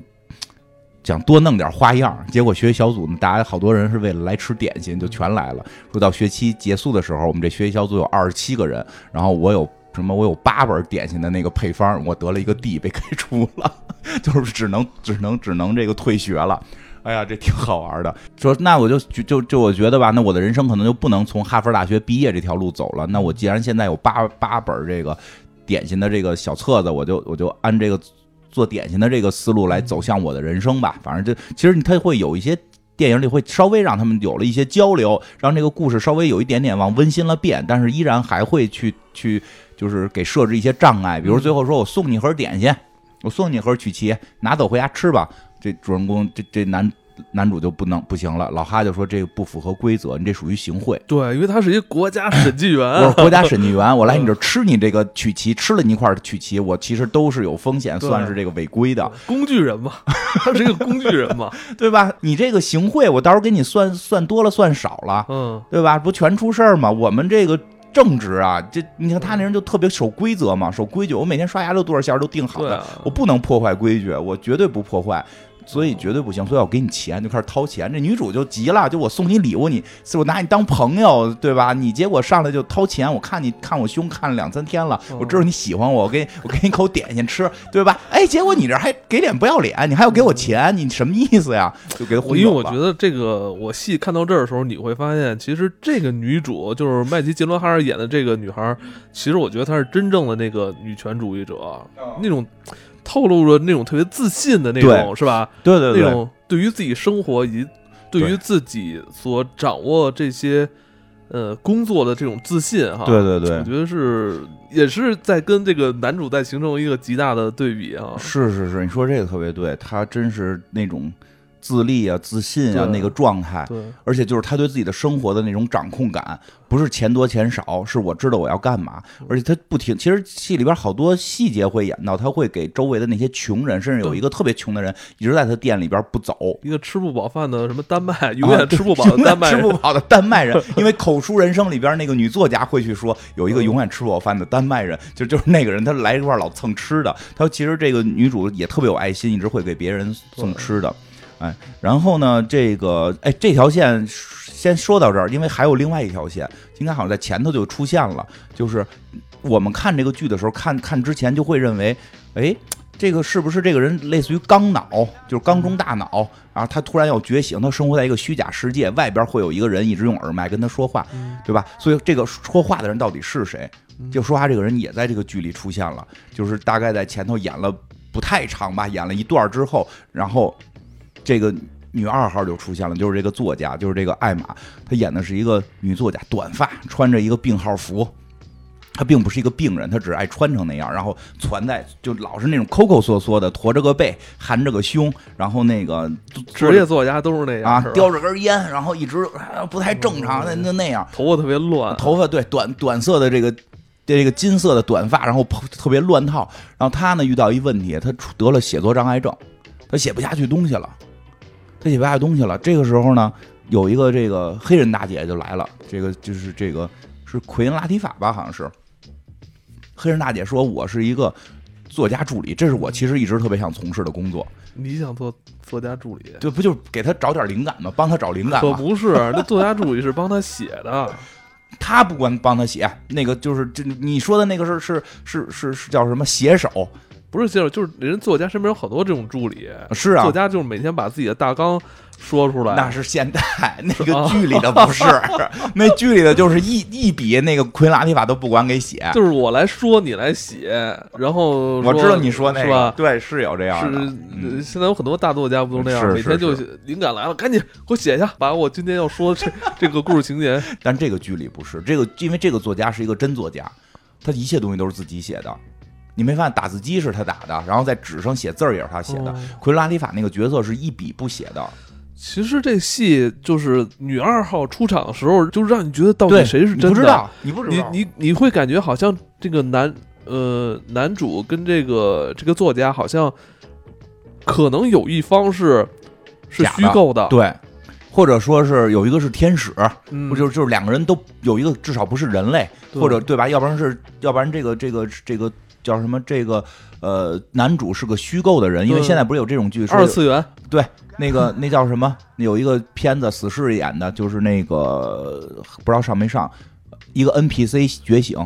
想多弄点花样，结果学习小组呢，大家好多人是为了来吃点心，就全来了。说到学期结束的时候，我们这学习小组有二十七个人，然后我有什么？我有八本点心的那个配方，我得了一个 D，被开除了，<laughs> 就是只能只能只能这个退学了。哎呀，这挺好玩的。说那我就就就我觉得吧，那我的人生可能就不能从哈佛大学毕业这条路走了。那我既然现在有八八本这个点心的这个小册子，我就我就按这个做点心的这个思路来走向我的人生吧。反正就其实他会有一些。电影里会稍微让他们有了一些交流，让这个故事稍微有一点点往温馨了变，但是依然还会去去就是给设置一些障碍，比如最后说我送你盒点心，我送你盒曲奇，拿走回家吃吧。这主人公这这男男主就不能不行了，老哈就说这个不符合规则，你这属于行贿。对，因为他是一个国家审计员，<laughs> 我是国家审计员，<laughs> 我来你这儿吃你这个曲奇，吃了你一块曲奇，我其实都是有风险，算是这个违规的，工具人嘛，<laughs> 他是一个工具人嘛。对吧？你这个行贿，我到时候给你算算多了算少了，嗯，对吧？不全出事儿吗？我们这个正直啊，这你看他那人就特别守规则嘛，守规矩。我每天刷牙都多少下都定好的，啊，我不能破坏规矩，我绝对不破坏。所以绝对不行，所以我给你钱，就开始掏钱。这女主就急了，就我送你礼物，你是我拿你当朋友，对吧？你结果上来就掏钱，我看你看我胸看了两三天了，嗯我知道你喜欢我，我给我给你口点心吃，对吧？哎，结果你这还给脸不要脸，你还要给我钱，你什么意思呀？就给他我因为。我觉得这个我戏看到这儿的时候，你会发现，其实这个女主就是麦吉杰伦哈尔演的这个女孩，其实我觉得她是真正的那个女权主义者，那种透露着那种特别自信的那种，是吧？对对对，那种对于自己生活以及对于自己所掌握这些呃工作的这种自信哈，对对对我觉得是也是在跟这个男主在形成一个极大的对比啊。是是是，你说这个特别对，他真是那种自立啊、自信啊那个状态，对，而且就是他对自己的生活的那种掌控感，不是钱多钱少，是我知道我要干嘛，而且他不停。其实戏里边好多细节会演到，他会给周围的那些穷人，甚至有一个特别穷的人一直在他店里边不走。一个吃不饱饭的什么丹麦，永啊远吃不饱的丹麦吃不饱的丹麦人，<laughs> 因为口述人生里边那个女作家会去说，有一个永远吃不饱饭的丹麦人，就就是那个人，他来这块儿老蹭吃的。他其实这个女主也特别有爱心，一直会给别人送吃的。哎，然后呢，这个哎这条线先说到这儿，因为还有另外一条线，应该好像在前头就出现了，就是我们看这个剧的时候，看看之前就会认为，哎。这个是不是这个人类似于刚脑，就是刚中大脑，然后他突然要觉醒，他生活在一个虚假世界，外边会有一个人一直用耳麦跟他说话，嗯对吧？所以这个说话的人到底是谁？嗯就说话这个人也在这个剧里出现了，就是大概在前头演了不太长吧，演了一段之后，然后这个女二号就出现了，就是这个作家，就是这个艾玛，她演的是一个女作家，短发，穿着一个病号服。她并不是一个病人，她只是爱穿成那样，然后攒在就老是那种抠抠缩缩的，驼着个背，含着个胸，然后那个职业作家都是那样啊叼着根烟，然后一直啊不太正常，那那那样，头发特别乱，头发对短短色的这个这个金色的短发，然后特别乱套。然后他呢遇到一问题，他得了写作障碍症，他写不下去东西了，他写不下去东西了。这个时候呢，有一个这个黑人大姐就来了，这个就是这个是奎恩拉提法吧，好像是。黑人大姐说：“我是一个作家助理，这是我其实一直特别想从事的工作。你想做作家助理？对，不就给他找点灵感吗？帮他找灵感吗？可不是，那作家助理是帮他写的，<laughs> 他不管帮他写，那个就是这你说的那个是是是是是叫什么写手？不是写手，就是人作家身边有好多这种助理。是啊作，家就是每天把自己的大纲说出来，那是现代，那个啊剧里的不是，<laughs> 那剧里的就是一一笔那个奎拉提法都不管给写。就是我来说，你来写，然后我知道你说那个，是吧？对，是有这样是的。呃嗯现在有很多大作家不都那样，是每天就灵感来了，赶紧给我写一下，把我今天要说的这 <laughs> 这个故事情节。但这个剧里不是这个，因为这个作家是一个真作家，他一切东西都是自己写的。你没发现打字机是他打的，然后在纸上写字儿也是他写的。哦奎拉提法那个角色是一笔不写的，其实这戏就是女二号出场的时候，就让你觉得到，底谁是真的。不知道，你不知你道，你你会感觉好像这个男呃男主跟这个这个作家好像可能有一方是是虚构的，对，或者说是有一个是天使，嗯，不就是就是两个人都有一个至少不是人类，对或者对吧？要不然是要不然这个这个这个叫什么？这个呃，男主是个虚构的人，因为现在不是有这种剧，说二次元对，那个 <laughs> 那叫什么？有一个片子死侍演的，就是那个不知道上没上，一个 NPC 觉醒。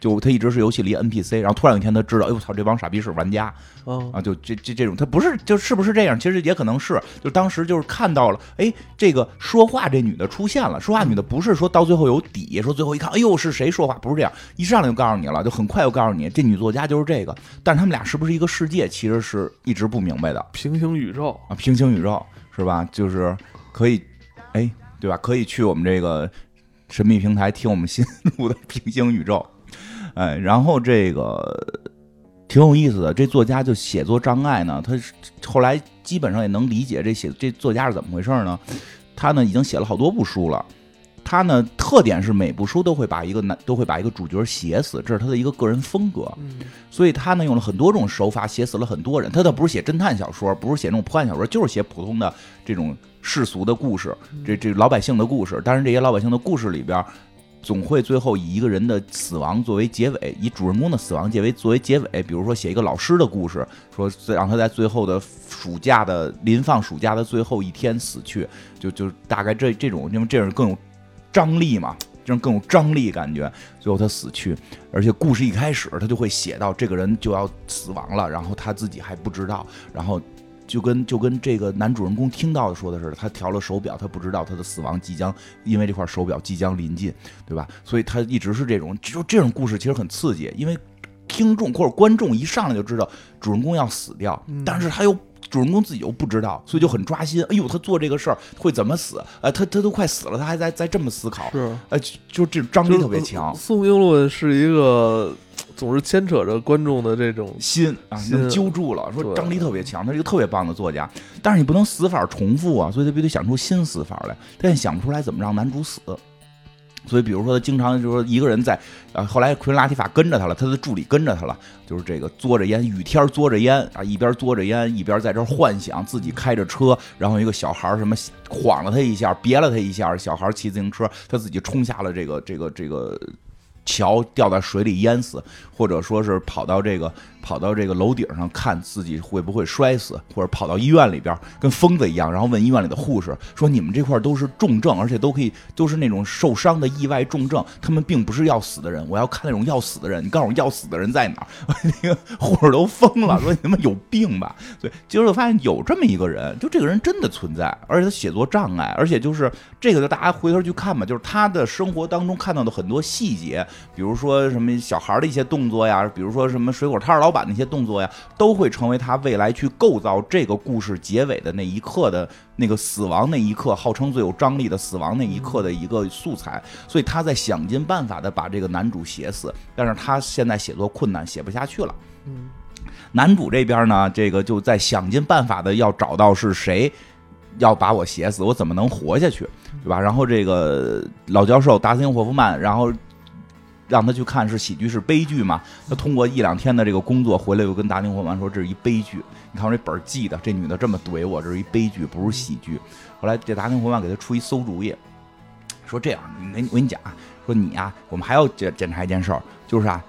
就他一直是游戏里 NPC，然后突然有一天他知道，哎我操，这帮傻逼是玩家嗯，啊！就这这这种，他不是就是不是这样？其实也可能是，就当时就是看到了，哎，这个说话这女的出现了，说话女的不是说到最后有底，说最后一看，哎呦是谁说话？不是这样，一上来就告诉你了，就很快就告诉你，这女作家就是这个，但是他们俩是不是一个世界，其实是一直不明白的。平行宇宙，啊，平行宇宙是吧？就是可以，哎，对吧？可以去我们这个神秘平台听我们新录的平行宇宙，哎，然后这个挺有意思的。这作家就写作障碍呢，他是后来基本上也能理解这写这作家是怎么回事呢？他呢已经写了好多部书了。他呢，特点是每部书都会把一个男都会把一个主角写死，这是他的一个个人风格。嗯，所以他呢用了很多种手法写死了很多人。他倒不是写侦探小说，不是写那种破案小说，就是写普通的这种世俗的故事，这这老百姓的故事。但是这些老百姓的故事里边，总会最后以一个人的死亡作为结尾，以主人公的死亡结为作为结尾。比如说写一个老师的故事，说让他在最后的暑假的临放暑假的最后一天死去，就就大概这这种，因为这样更有张力嘛。这样更有张力感觉，最后他死去，而且故事一开始他就会写到这个人就要死亡了，然后他自己还不知道，然后就跟就跟这个男主人公听到的说的似的，他调了手表，他不知道他的死亡即将因为这块手表即将临近，对吧？所以他一直是这种，就这种故事其实很刺激，因为听众或者观众一上来就知道主人公要死掉，嗯但是他又。主人公自己又不知道，所以就很抓心。哎呦，他做这个事儿会怎么死？呃，他他都快死了，他还在在这么思考，是呃，就就这种张力特别强。宋英论是一个总是牵扯着观众的这种，心啊，揪住了，说张力特别强，他是一个特别棒的作家，但是你不能死法重复啊，所以他必须想出新死法来，但想不出来怎么让男主死。所以，比如说，他经常就是说一个人在，啊，后来奎恩拉提法跟着他了，他的助理跟着他了，就是这个嘬着烟，雨天嘬着烟啊，一边嘬着烟，一边在这幻想自己开着车，然后一个小孩什么晃了他一下，别了他一下，小孩骑自行车，他自己冲下了这个这个这个桥，掉在水里淹死，或者说是跑到这个跑到这个楼顶上看自己会不会摔死，或者跑到医院里边跟疯子一样，然后问医院里的护士说：“你们这块都是重症，而且都可以都是那种受伤的意外重症，他们并不是要死的人，我要看那种要死的人，你告诉我要死的人在哪儿？”那个护士都疯了，说：“你他妈有病吧？”对，结果发现有这么一个人，就这个人真的存在，而且他写作障碍，而且就是这个，就大家回头去看吧，就是他的生活当中看到的很多细节，比如说什么小孩的一些动作呀，比如说什么水果摊老板那些动作呀，都会成为他未来去构造这个故事结尾的那一刻的那个死亡那一刻，号称最有张力的死亡那一刻的一个素材。所以他在想尽办法的把这个男主写死，但是他现在写作困难，写不下去了。嗯，男主这边呢，这个就在想尽办法的要找到是谁要把我写死，我怎么能活下去，对吧？然后这个老教授达斯汀霍夫曼，然后让他去看是喜剧是悲剧嘛？他通过一两天的这个工作回来，又跟达令混完说这是一悲剧。你看我这本记的，这女的这么怼我，这是一悲剧，不是喜剧。后来这达令混完给他出一馊主意，说这样，我我跟你讲啊，说你啊，我们还要检检查一件事儿，就是啊。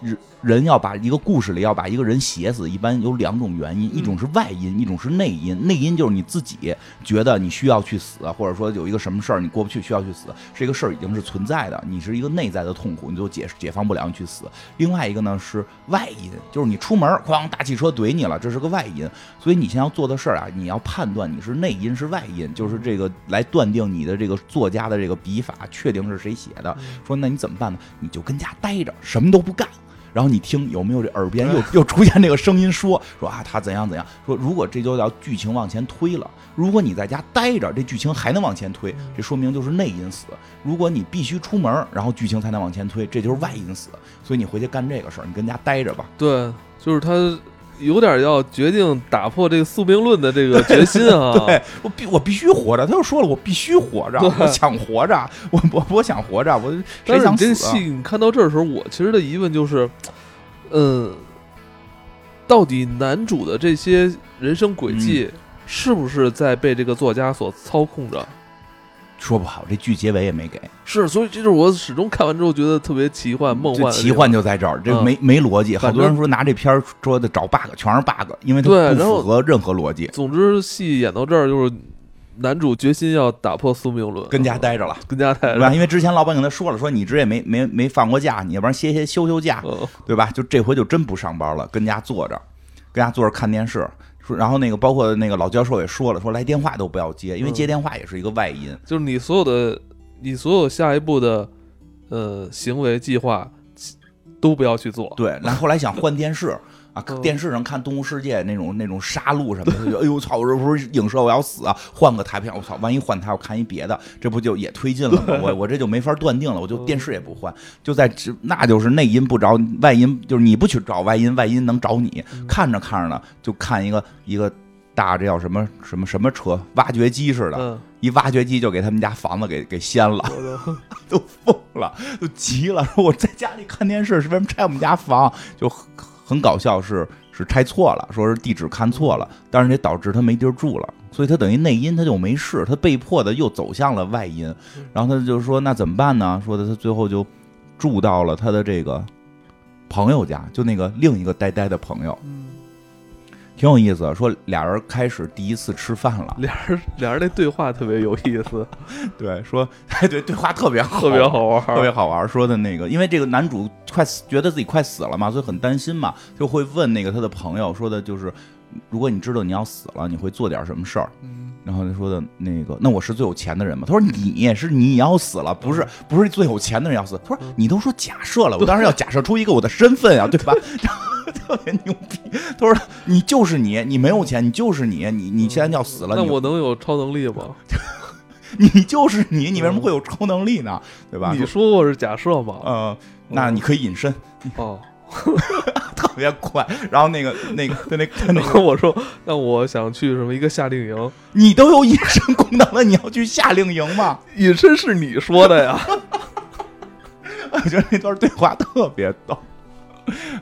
人人要把一个故事里要把一个人写死，一般有两种原因，一种是外因，一种是内因。内因就是你自己觉得你需要去死，或者说有一个什么事儿你过不去需要去死，这个事儿已经是存在的，你是一个内在的痛苦，你就解解放不了，你去死。另外一个呢是外因，就是你出门哐大汽车怼你了，这是个外因。所以你现在要做的事儿啊，你要判断你是内因是外因，就是这个来断定你的这个作家的这个笔法，确定是谁写的。说那你怎么办呢？你就跟家待着，什么都不干。然后你听有没有这耳边又又出现这个声音说说啊他怎样怎样说如果这就叫剧情往前推了，如果你在家待着，这剧情还能往前推，这说明就是内因死。如果你必须出门，然后剧情才能往前推，这就是外因死。所以你回去干这个事儿，你跟家待着吧。对，就是他。有点要决定打破这个宿命论的这个决心啊！<laughs> 对我必我必须活着，他又说了，我必须活着，我想活着，我我我想活着，我谁想死？这戏你看到这儿的时候，我其实的疑问就是，嗯，到底男主的这些人生轨迹是不是在被这个作家所操控着？说不好，这剧结尾也没给。是，所以这就是我始终看完之后觉得特别奇幻、梦幻。奇幻就在这儿，这没没逻辑。好多人说拿这片儿说的找 bug，全是 bug，因为它不符合任何逻辑。总之，戏演到这儿就是男主决心要打破宿命论，跟家待着了，跟家待着。对吧？因为之前老板跟他说了，说你这也没没没放过假，你要不然歇歇休休假，对吧？就这回就真不上班了，跟家坐着，跟家坐着看电视。说，然后那个包括那个老教授也说了，说来电话都不要接，因为接电话也是一个外因。就是你所有的，你所有下一步的，呃，行为计划都不要去做。对，然后后来想换电视。啊，电视上看《动物世界》那种那种杀戮什么的，就哎呦操，我这不是影射我要死啊？换个台片，我操，万一换台我看一别的，这不就也推进了吗？<laughs> 我我这就没法断定了，我就电视也不换，就在那就是内因不着外因，就是你不去找外因，外因能找你。看着看着呢，就看一个一个大这叫什么什么什么车，挖掘机似的，一挖掘机就给他们家房子给给掀了，<laughs> 都疯了，都急了，说我在家里看电视，是为什么拆我们家房？就。很搞笑，是是拆错了，说是地址看错了，但是也导致他没地儿住了，所以他等于内因他就没事，他被迫的又走向了外因，然后他就说那怎么办呢？说的他最后就住到了他的这个朋友家，就那个另一个呆呆的朋友。挺有意思，说俩人开始第一次吃饭了，俩人俩人那对话特别有意思，<laughs> 对，说哎对，对话特别特别好玩，特别好玩。说的那个，因为这个男主快死，觉得自己快死了嘛，所以很担心嘛，就会问那个他的朋友，说的就是，如果你知道你要死了，你会做点什么事儿？然后他说的那个，那我是最有钱的人吗？他说你是你要死了，不是不是最有钱的人要死。他说你都说假设了，我当时要假设出一个我的身份啊，<laughs> 对吧？<laughs> 特别牛逼。他说你就是你，你没有钱，你就是你，你你现在要死了，那我能有超能力吗？<laughs> 你就是你，你为什么会有超能力呢？对吧？你说我是假设吗？嗯，那你可以隐身。哦。特别快，然后那个那个那 <laughs> 那那个我说，那我想去什么一个夏令营，你都有隐身功能了，你要去夏令营吗？隐身是你说的呀？<laughs> 我觉得那段对话特别逗。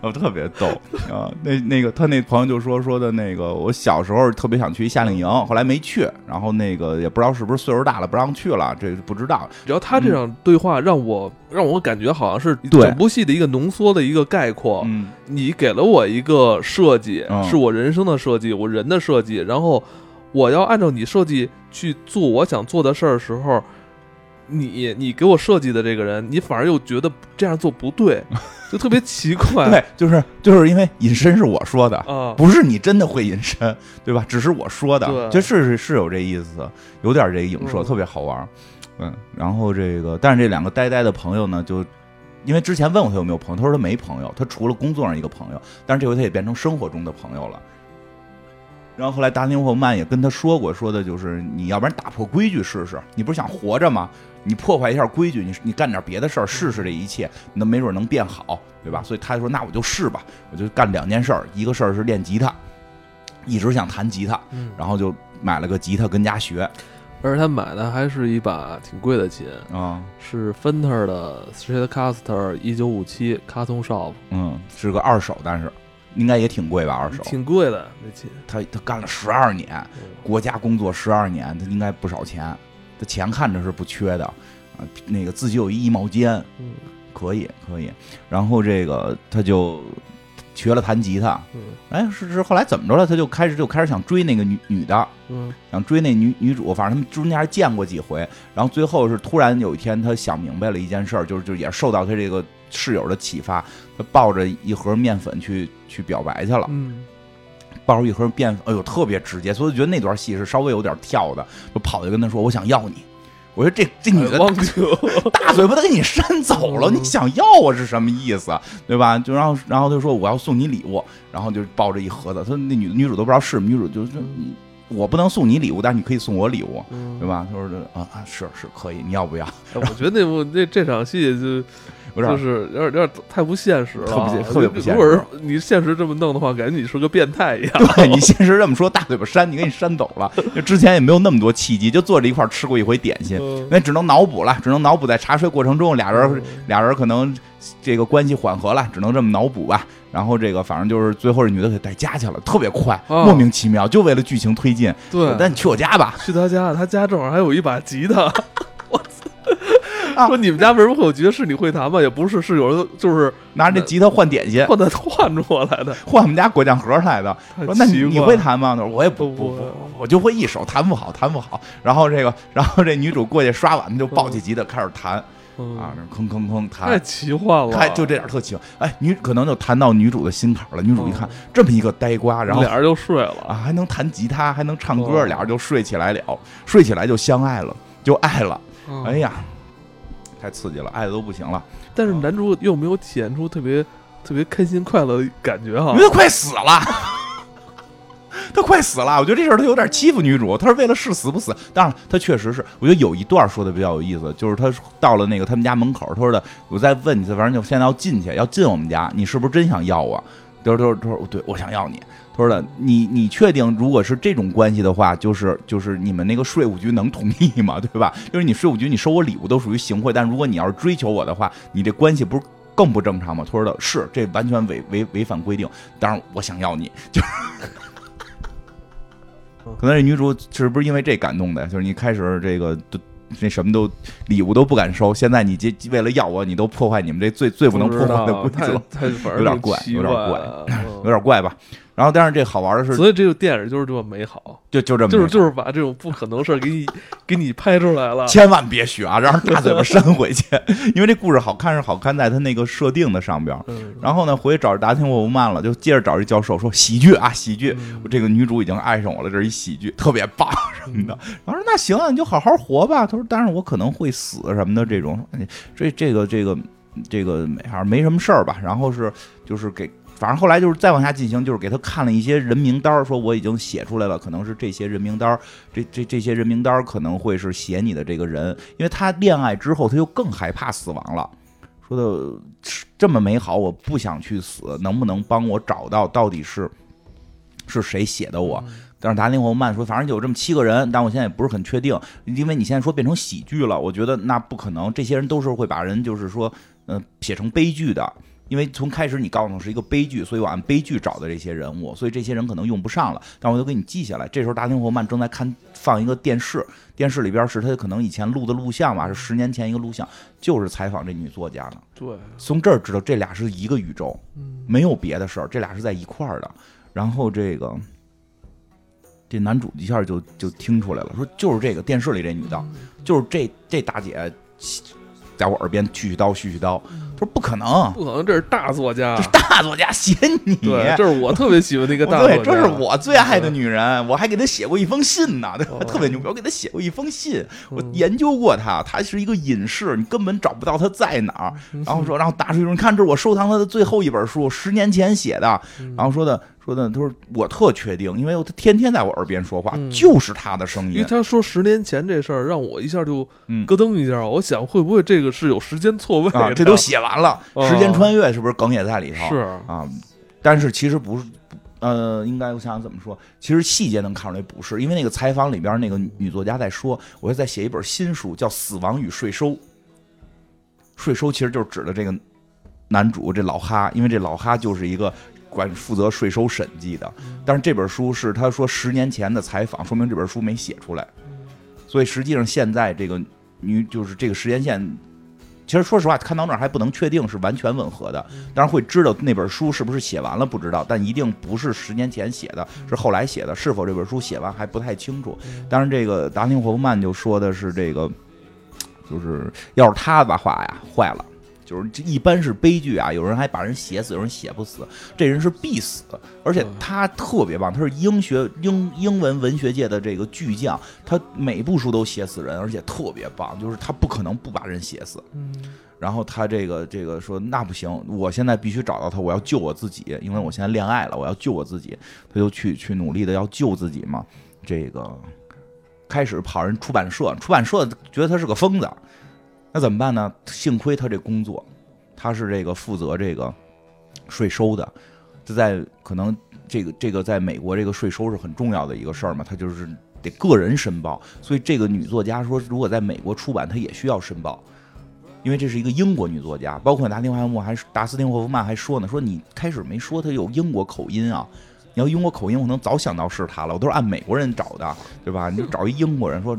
我特别逗啊！那那个他那朋友就说说的那个，我小时候特别想去夏令营，后来没去，然后那个也不知道是不是岁数大了不让去了，这不知道。只要他这样对话，让我让我感觉好像是整部戏的一个浓缩的一个概括。嗯你给了我一个设计，嗯是我人生的设计，我人的设计，然后我要按照你设计去做我想做的事儿的时候，你你给我设计的这个人，你反而又觉得这样做不对，<laughs> 就特别奇怪。对，就是就是因为隐身是我说的，啊，不是你真的会隐身，对吧？只是我说的，就是是是有这意思，有点这个影射，嗯特别好玩。嗯，然后这个，但是这两个呆呆的朋友呢，就因为之前问过他有没有朋友，他说他没朋友，他除了工作上一个朋友，但是这回他也变成生活中的朋友了。然后后来达林霍曼也跟他说过，说的就是你要不然打破规矩试试，你不是想活着吗？你破坏一下规矩，你你干点别的事儿试试这一切，那没准能变好，对吧？所以他说那我就试吧，我就干两件事儿，一个事儿是练吉他，一直想弹吉他，嗯然后就买了个吉他跟家学而且他买的还是一把挺贵的琴，啊，是 Fender 的 Stratocaster 一九五七 Custom Shop，嗯，是个二手，但是应该也挺贵吧？二手，挺贵的那琴。他他干了十二年，嗯国家工作十二年，他应该不少钱，他钱看着是不缺的，啊，那个自己有一衣帽间，嗯可以可以，然后这个他就学了弹吉他，嗯。哎，是是后来怎么着了？他就开始就开始想追那个女女的，嗯想追那女女主，反正他们中间还见过几回，然后最后是突然有一天他想明白了一件事儿，就是就也受到他这个室友的启发，他抱着一盒面粉去去表白去了，嗯抱着一盒面粉，哎呦特别直接，所以我觉得那段戏是稍微有点跳的，就跑去跟他说我想要你。我说这这女的大嘴巴都给你扇走了，嗯你想要我是什么意思，对吧？就然后然后他说我要送你礼物，然后就抱着一盒子，他说那女女主都不知道是什么，女主就说你我不能送你礼物，但是你可以送我礼物，嗯对？吧？他说啊啊是是可以，你要不要？哎我觉得那部那这场戏就有点就是有点有点太不现实了，特别特别不现实如果是你现实这么弄的话，感觉你是个变态一样。对你现实这么说，大嘴巴扇你给你扇走了，<laughs> 就之前也没有那么多契机，就坐着一块儿吃过一回点心，嗯那只能脑补了，只能脑补在茶水过程中俩人俩人可能这个关系缓和了，只能这么脑补吧。然后这个反正就是最后这女的给带家去了，特别快，哦莫名其妙，就为了剧情推进。对，但你去我家吧，去他家，他家正好还有一把吉他。<laughs> 我啊！说你们家为什么会有爵士？你会弹吗？也不是，是有人就是拿着这吉他换点心，换的 <laughs> 换过来的。换我们家果酱盒来的。说那你你会弹吗？他说我也不不会不不，我就会一手，弹不好，弹不好。然后这个，然后这女主过去刷碗，就抱起吉他开始弹嗯啊，这吭吭弹太弹。奇幻了，他就这点特奇幻，哎，女可能就弹到女主的心坎儿了。女主一看哦这么一个呆瓜，然后俩人就睡了。啊，还能弹吉他，还能唱歌，哦俩人就睡起来了，睡起来就相爱了，就爱了。嗯哎呀，太刺激了，爱的都不行了，但是男主又没有体现出特别特别开心快乐的感觉哈因为。他快死了。<laughs> 他快死了，我觉得这事儿他有点欺负女主，他是为了誓死不死。当然，他确实是，我觉得有一段说的比较有意思，就是他到了那个他们家门口，他说的，我再问你一次，反正就现在要进去，要进我们家，你是不是真想要我？他说，他说，他说，对，我想要你。他说的，你你确定如果是这种关系的话，就是就是你们那个税务局能同意吗？对吧？<laughs> 就是你税务局你收我礼物都属于行贿，但如果你要是追求我的话，你这关系不是更不正常吗？他说的是，这完全违违违反规定。当然，我想要你，<laughs> 就是可能这女主是不是因为这感动的？就是你开始这个都那什么都礼物都不敢收，现在你这为了要我，你都破坏你们这最最不能破坏的规则，有点怪有点怪嗯有点怪吧？然后，但是这好玩的是，所以这个电影就是这么美好，就就这么就是就是把这种不可能事儿给你 <laughs> 给你拍出来了。千万别学啊，让人大嘴巴扇回去。<laughs> 因为这故事好看是好看在它那个设定的上边。嗯，然后呢，回去找着达汀沃夫曼了，就接着找这教授说喜剧啊，喜剧。嗯这个女主已经爱上我了，这是一喜剧，特别棒什么的。然后说那行啊，你就好好活吧。他说，但是我可能会死什么的这种，哎这这个这个这个没反正没什么事儿吧。然后是就是给。反正后来就是再往下进行，就是给他看了一些人名单儿，说我已经写出来了，可能是这些人名单儿，这这这些人名单儿可能会是写你的这个人，因为他恋爱之后他就更害怕死亡了，说的这么美好，我不想去死，能不能帮我找到到底是是谁写的我？但是达林霍曼说，反正有这么七个人，但我现在也不是很确定，因为你现在说变成喜剧了，我觉得那不可能，这些人都是会把人就是说，嗯、写成悲剧的。因为从开始你告诉我是一个悲剧，所以我按悲剧找的这些人物，所以这些人可能用不上了，但我就给你记下来。这时候达汀霍曼正在看放一个电视，电视里边是他可能以前录的录像吧，是十年前一个录像，就是采访这女作家的。对，从这儿知道这俩是一个宇宙，嗯没有别的事儿，这俩是在一块儿的。然后这个这男主一下就就听出来了，说就是这个电视里这女的，就是这这大姐在我耳边絮絮叨絮絮叨。他说不可能，不可能，这是大作家这，是大作家写你。对，这是我特别喜欢的一个 <laughs> 大作家，对，这是我最爱的女人，我还给她写过一封信呢，对吧？哦特别牛逼，我给她写过一封信，我嗯研究过她，她是一个隐士，你根本找不到她在哪儿。嗯然后说，然后大师说，你看这是我收藏她的最后一本书，十年前写的。嗯然后说的说的，他说我特确定，因为他天天在我耳边说话，嗯就是他的声音。因为他说十年前这事儿，让我一下就嗯咯噔一下，我想会不会这个是有时间错位？啊，这都写完了，哦时间穿越是不是梗也在里头？是啊，但是其实不是，呃，应该我想想怎么说，其实细节能看出来不是，因为那个采访里边那个女作家在说，我要在写一本新书，叫《死亡与税收》。税收其实就是指的这个男主这老哈，因为这老哈就是一个管负责税收审计的，但是这本书是他说十年前的采访，说明这本书没写出来，所以实际上现在这个女就是这个时间线。其实说实话，看到那儿还不能确定是完全吻合的，当然会知道那本书是不是写完了不知道，但一定不是十年前写的，是后来写的。是否这本书写完还不太清楚。当然，这个达林霍夫曼就说的是这个，就是要是他的话呀坏了，就是这一般是悲剧啊，有人还把人写死，有人写不死，这人是必死，而且他特别棒，他是英学英英文文学界的这个巨匠，他每部书都写死人，而且特别棒，就是他不可能不把人写死。嗯然后他这个这个说那不行，我现在必须找到他，我要救我自己，因为我现在恋爱了，我要救我自己，他就去去努力的要救自己嘛。这个开始跑人出版社，出版社觉得他是个疯子，那怎么办呢？幸亏他这工作，他是这个负责这个税收的，就在可能这个这个在美国这个税收是很重要的一个事儿嘛，他就是得个人申报，所以这个女作家说，如果在美国出版，她也需要申报。因为这是一个英国女作家，包括达汀霍夫曼还达斯汀霍夫曼还说呢，说你开始没说她有英国口音啊，你要英国口音，我能早想到是他了，我都是按美国人找的，对吧？你就找一英国人说，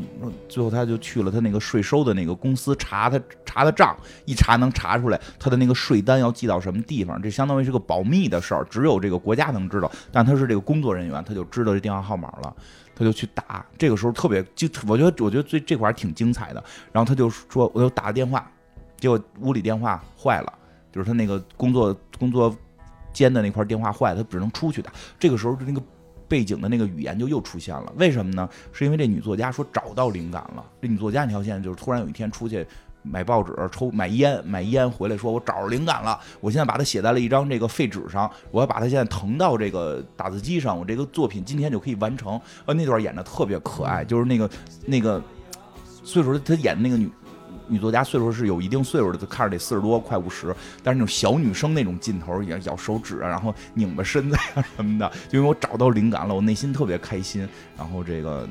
最后他就去了他那个税收的那个公司查他查的账，一查能查出来他的那个税单要寄到什么地方，这相当于是个保密的事儿，只有这个国家能知道，但他是这个工作人员，他就知道这电话号码了。他就去打，这个时候特别就我觉得我觉得最这块儿挺精彩的。然后他就说，我就打了电话，结果屋里电话坏了，就是他那个工作工作尖的那块电话坏了，他只能出去打。这个时候那个背景的那个语言就又出现了，为什么呢？是因为这女作家说找到灵感了。这女作家那条线就是突然有一天出去。买报纸、抽买烟、买烟回来，说我找着灵感了，我现在把它写在了一张这个废纸上，我要把它现在腾到这个打字机上，我这个作品今天就可以完成。呃，那段演的特别可爱，就是那个那个岁数，她演的那个女女作家岁数是有一定岁数的，就看着得四十多快五十，但是那种小女生那种劲头，也咬手指啊，然后拧巴身子呀、什么的，就因为我找到灵感了，我内心特别开心，然后这个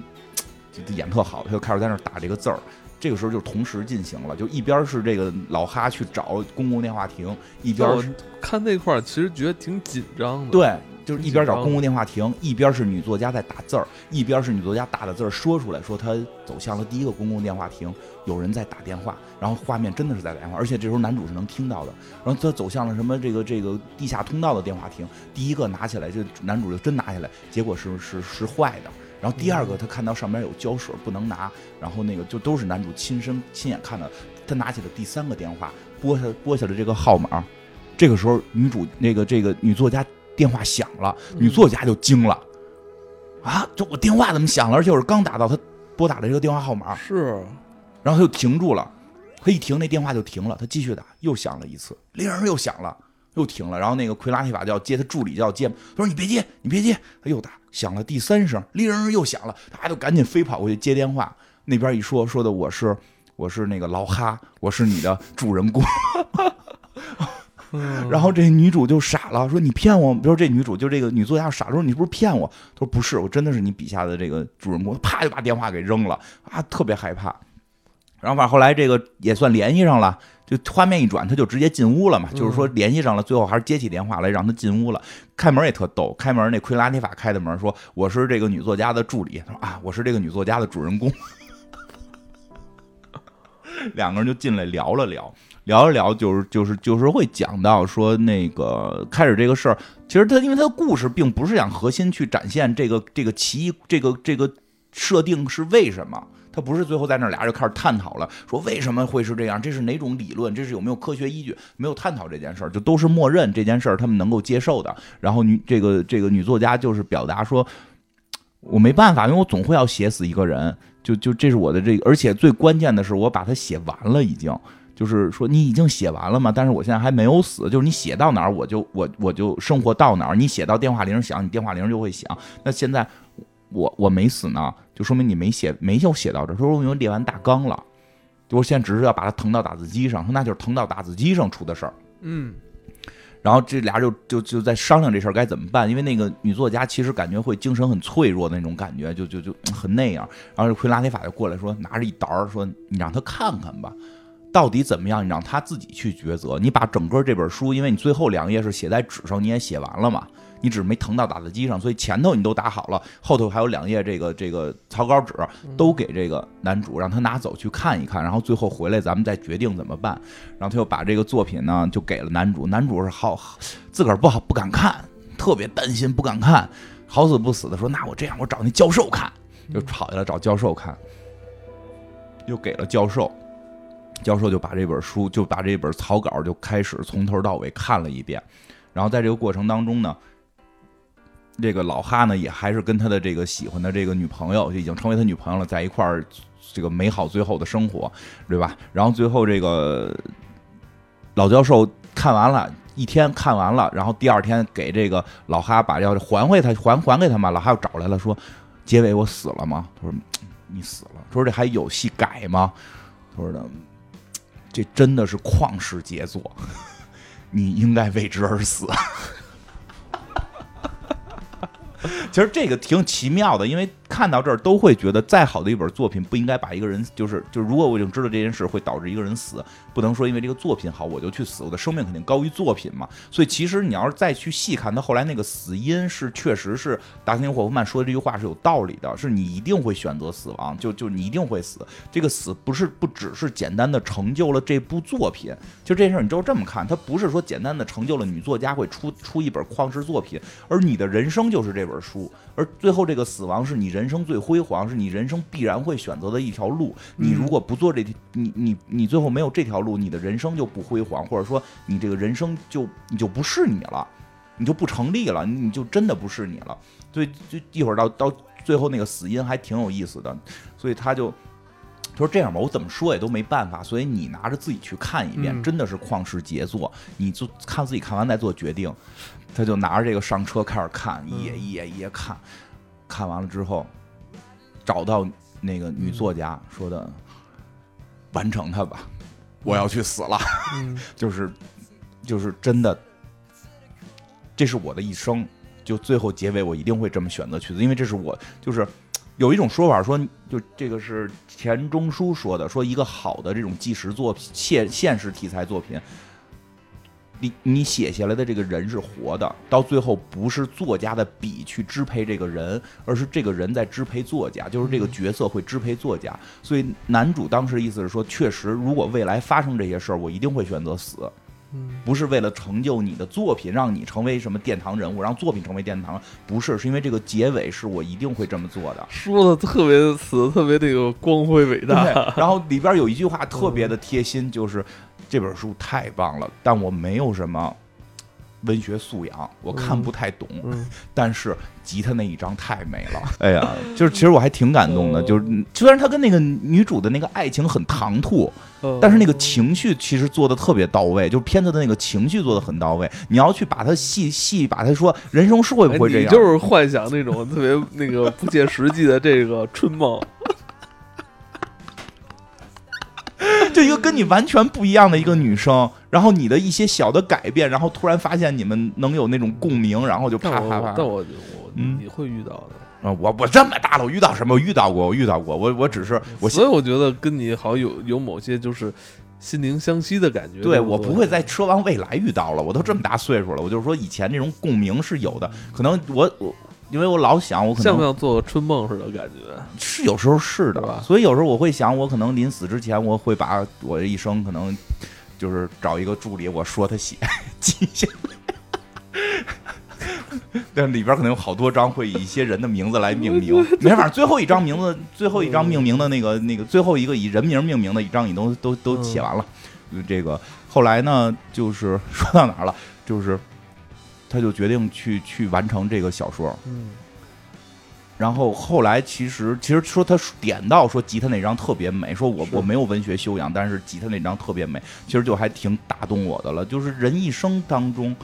就演特好，他就开始在那打这个字儿。这个时候就同时进行了，就一边是这个老哈去找公共电话亭，一边看那块儿其实觉得挺紧张的。对，就是一边找公共电话亭，一边是女作家在打字儿，一边是女作家打的字儿说出来，说她走向了第一个公共电话亭，有人在打电话，然后画面真的是在打电话，而且这时候男主是能听到的。然后他走向了什么这个这个地下通道的电话亭，第一个拿起来，这男主就真拿下来，结果是是是坏的。然后第二个他看到上面有胶水不能拿，然后那个就都是男主亲身亲眼看到的。他拿起了第三个电话，拨下拨下了这个号码。这个时候女主那个这个女作家电话响了，女作家就惊了，啊，这我电话怎么响了？而且我是刚打到她拨打的这个电话号码，是。然后他就停住了，他一停那电话就停了，他继续打，又响了一次，铃儿又响了，又停了，然后那个奎拉提法就要接，他助理就要接，他说你别接，你别接，他又打，响了第三声，铃儿又响了，他就赶紧飞跑过去接电话，那边一说说的我是我是那个老哈，我是你的主人公。嗯然后这女主就傻了，说你骗我。比如说这女主就这个女作家傻了，说你不是骗我？她说不是，我真的是你笔下的这个主人公。啪就把电话给扔了啊，特别害怕。然后反正后来这个也算联系上了，就画面一转，他就直接进屋了嘛，就是说联系上了，最后还是接起电话来让他进屋了。开门也特逗，开门那奎拉尼法开的门，说我是这个女作家的助理，他说啊，我是这个女作家的主人公。<laughs> 两个人就进来聊了聊，聊一聊，就是就是就是会讲到说那个开始这个事儿，其实他因为他的故事并不是想核心去展现这个这个奇异这个这个设定是为什么，他不是最后在那俩人就开始探讨了，说为什么会是这样，这是哪种理论，这是有没有科学依据，没有探讨这件事儿，就都是默认这件事儿他们能够接受的。然后女这个这个女作家就是表达说，我没办法，因为我总会要写死一个人。就就这是我的这个，而且最关键的是，我把它写完了，已经就是说你已经写完了吗？但是我现在还没有死，就是你写到哪儿，我就我我就生活到哪儿。你写到电话铃响，你电话铃就会响。那现在我我没死呢，就说明你没写没有写到这。说我已经列完大纲了，就我现在只是要把它腾到打字机上，说那就是腾到打字机上出的事儿。嗯。然后这俩就就就在商量这事儿该怎么办，因为那个女作家其实感觉会精神很脆弱的那种感觉，就就就很那样。然后奎拉尼法就过来说，拿着一沓儿说：“你让他看看吧，到底怎么样？你让他自己去抉择。你把整个这本书，因为你最后两页是写在纸上，你也写完了嘛。”你只是没腾到打字机上，所以前头你都打好了，后头还有两页这个这个草稿纸，都给这个男主让他拿走去看一看，然后最后回来咱们再决定怎么办。然后他又把这个作品呢就给了男主，男主是好自个儿不好不敢看，特别担心不敢看，好死不死的说那我这样我找那教授看，就跑下来找教授看，又给了教授，教授就把这本书就把这本草稿就开始从头到尾看了一遍，然后在这个过程当中呢。这个老哈呢，也还是跟他的这个喜欢的这个女朋友，就已经成为他女朋友了，在一块儿，这个美好最后的生活，对吧？然后最后这个老教授看完了，一天看完了，然后第二天给这个老哈把要还回他，还还给他嘛。老哈又找来了，说：“结尾我死了吗？”他说：“你死了。”说：“这还有戏改吗？”他说：“的这真的是旷世杰作，<laughs> 你应该为之而死。” <laughs> 其实这个挺奇妙的，因为。看到这儿都会觉得，再好的一本作品不应该把一个人，就是就，如果我已经知道这件事会导致一个人死，不能说因为这个作品好我就去死，我的生命肯定高于作品嘛。所以其实你要是再去细看他后来那个死因，是确实是达斯汀霍夫曼说的这句话是有道理的，是你一定会选择死亡，就就你一定会死。这个死不是不只是简单的成就了这部作品，就这事儿你就这么看，他不是说简单的成就了女作家会出出一本旷世作品，而你的人生就是这本书，而最后这个死亡是你人。人生最辉煌是你人生必然会选择的一条路。你如果不做这条，你你你最后没有这条路，你的人生就不辉煌，或者说你这个人生就你就不是你了，你就不成立了，你就真的不是你了。所以就一会儿到到最后那个死因还挺有意思的。所以他就他说这样吧，我怎么说也都没办法。所以你拿着自己去看一遍，真的是旷世杰作。你就看自己看完再做决定。他就拿着这个上车开始看，一页一页一页看。看完了之后，找到那个女作家说的，完成它吧，我要去死了，<laughs> 就是，就是真的，这是我的一生，就最后结尾我一定会这么选择去的，因为这是我，就是有一种说法说，就这个是钱钟书说的，说一个好的这种纪实作品、现现实题材作品。你你写下来的这个人是活的，到最后不是作家的笔去支配这个人，而是这个人在支配作家，就是这个角色会支配作家。所以男主当时意思是说，确实，如果未来发生这些事儿，我一定会选择死，不是为了成就你的作品，让你成为什么殿堂人物，让作品成为殿堂，不是，是因为这个结尾是我一定会这么做的。说的特别的词，特别的有光辉伟大。<laughs> 然后里边有一句话特别的贴心，就是。这本书太棒了，但我没有什么文学素养，我看不太懂。<laughs> 但是吉他那一张太美了，<laughs> 哎呀，<laughs> 就是其实我还挺感动的。就是虽然他跟那个女主的那个爱情很唐突，但是那个情绪其实做的特别到位，就是片子的那个情绪做的很到位。你要去把它细细把它说，人生是会不会这样？就是幻想那种特别那个不切实际的这个春梦。就一个跟你完全不一样的一个女生，然后你的一些小的改变，然后突然发现你们能有那种共鸣，然后就啪啪啪。但我我你会遇到的啊！我我这么大了，我遇到什么？我遇到过，我遇到过。我我只是我，所以我觉得跟你好像有有某些就是心灵相惜的感觉。对我不会再奢望未来遇到了，我都这么大岁数了，我就是说以前这种共鸣是有的，可能我我因为我老想我可能像不像做个春梦似的感觉？是有时候是的吧所以有时候我会想，我可能临死之前，我会把我这一生可能就是找一个助理，我说他写 <laughs> 记下来。<laughs> 但里边可能有好多章会以一些人的名字来命名，没法，最后一张名字，最后一张命名的那个那个最后一个以人名命名的一张，你都都都写完了。这个后来呢，就是说到哪儿了，就是他就决定去去完成这个小说，嗯然后后来其实其实说他点到说吉他那张特别美，说我我没有文学修养，但是吉他那张特别美，其实就还挺打动我的了。就是人一生当中，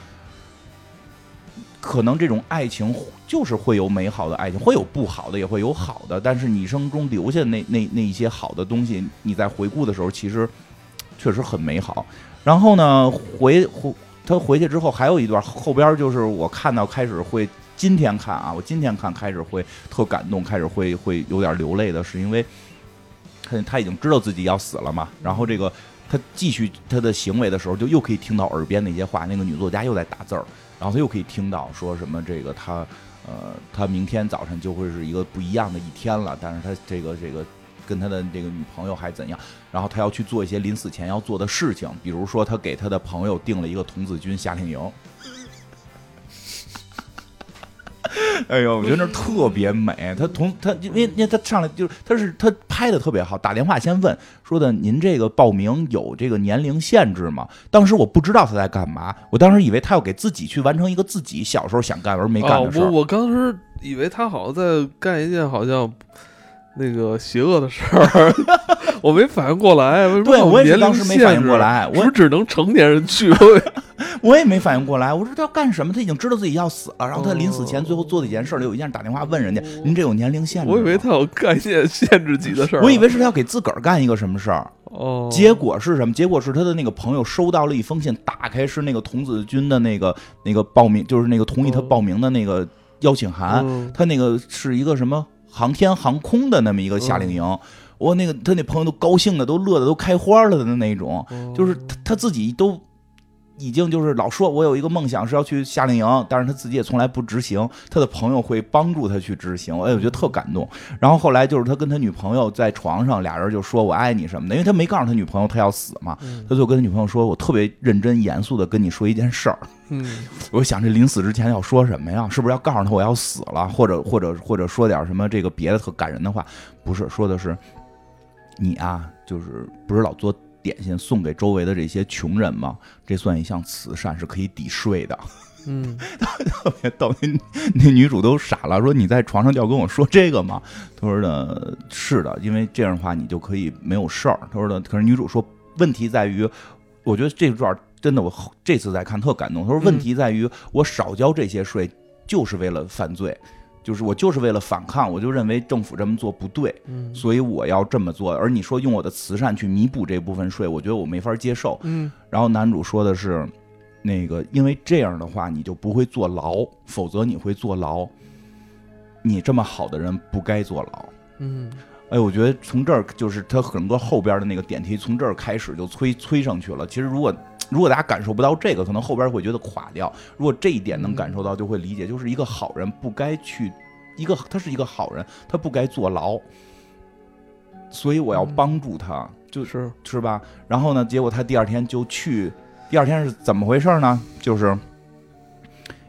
可能这种爱情就是会有美好的爱情，会有不好的，也会有好的，但是你一生中留下那那那一些好的东西，你在回顾的时候，其实确实很美好。然后呢，回回他回去之后还有一段后边就是我看到开始会。今天看啊，我今天看开始会特感动，开始会会有点流泪的，是因为他他已经知道自己要死了嘛。然后这个他继续他的行为的时候，就又可以听到耳边那些话，那个女作家又在打字儿，然后他又可以听到说什么这个他呃他明天早晨就会是一个不一样的一天了，但是他这个这个跟他的这个女朋友还怎样，然后他要去做一些临死前要做的事情，比如说他给他的朋友订了一个童子军夏令营。<laughs> 哎呦，我觉得那特别美。他同他，因为因为他上来就是他是他拍的特别好，打电话先问说的您这个报名有这个年龄限制吗？当时我不知道他在干嘛，我当时以为他要给自己去完成一个自己小时候想干而没干的事儿。哦我我当时以为他好像在干一件好像那个邪恶的事儿，<laughs> 我没反应过来。为什么对我也当时没反应过来我只能成年人去？<laughs> 我也没反应过来，我说他要干什么？他已经知道自己要死了，然后他临死前哦最后做的一件事儿，有一件打电话问人家：“您这有年龄限制吗？”我以为他有干限限制级的事儿。我以为是他要给自个儿干一个什么事儿。哦，结果是什么？结果是他的那个朋友收到了一封信，打开是那个童子军的那个那个报名，就是那个同意他哦报名的那个邀请函。嗯他那个是一个什么航天航空的那么一个夏令营。我那个他那朋友都高兴的都乐的都开花了的那种，哦就是他他自己都已经就是老说我有一个梦想是要去夏令营，但是他自己也从来不执行，他的朋友会帮助他去执行，哎，我觉得特感动。然后后来就是他跟他女朋友在床上，俩人就说我爱你什么的，因为他没告诉他女朋友他要死嘛，嗯他就跟他女朋友说，我特别认真严肃的跟你说一件事儿。嗯我想这临死之前要说什么呀？是不是要告诉他我要死了，或者或者或者说点什么这个别的特感人的话？不是，说的是你啊，就是不是老做点心送给周围的这些穷人吗？这算一项慈善，是可以抵税的。嗯，<laughs> 特别逗，那那女主都傻了，说你在床上就要跟我说这个吗？他说呢是的，因为这样的话你就可以没有事儿。他说呢，可是女主说问题在于，我觉得这段真的我后这次再看特感动。他说问题在于我少交这些税就是为了犯罪。就是我就是为了反抗，我就认为政府这么做不对，嗯所以我要这么做。而你说用我的慈善去弥补这部分税，我觉得我没法接受。嗯然后男主说的是，那个因为这样的话你就不会坐牢，否则你会坐牢。你这么好的人不该坐牢。嗯哎，我觉得从这儿就是他很多后边的那个点题，从这儿开始就催催上去了。其实如果如果大家感受不到这个，可能后边会觉得垮掉。如果这一点能感受到，就会理解，就是一个好人不该去一个他是一个好人，他不该坐牢，所以我要帮助他，就是是吧？然后呢，结果他第二天就去，第二天是怎么回事呢？就是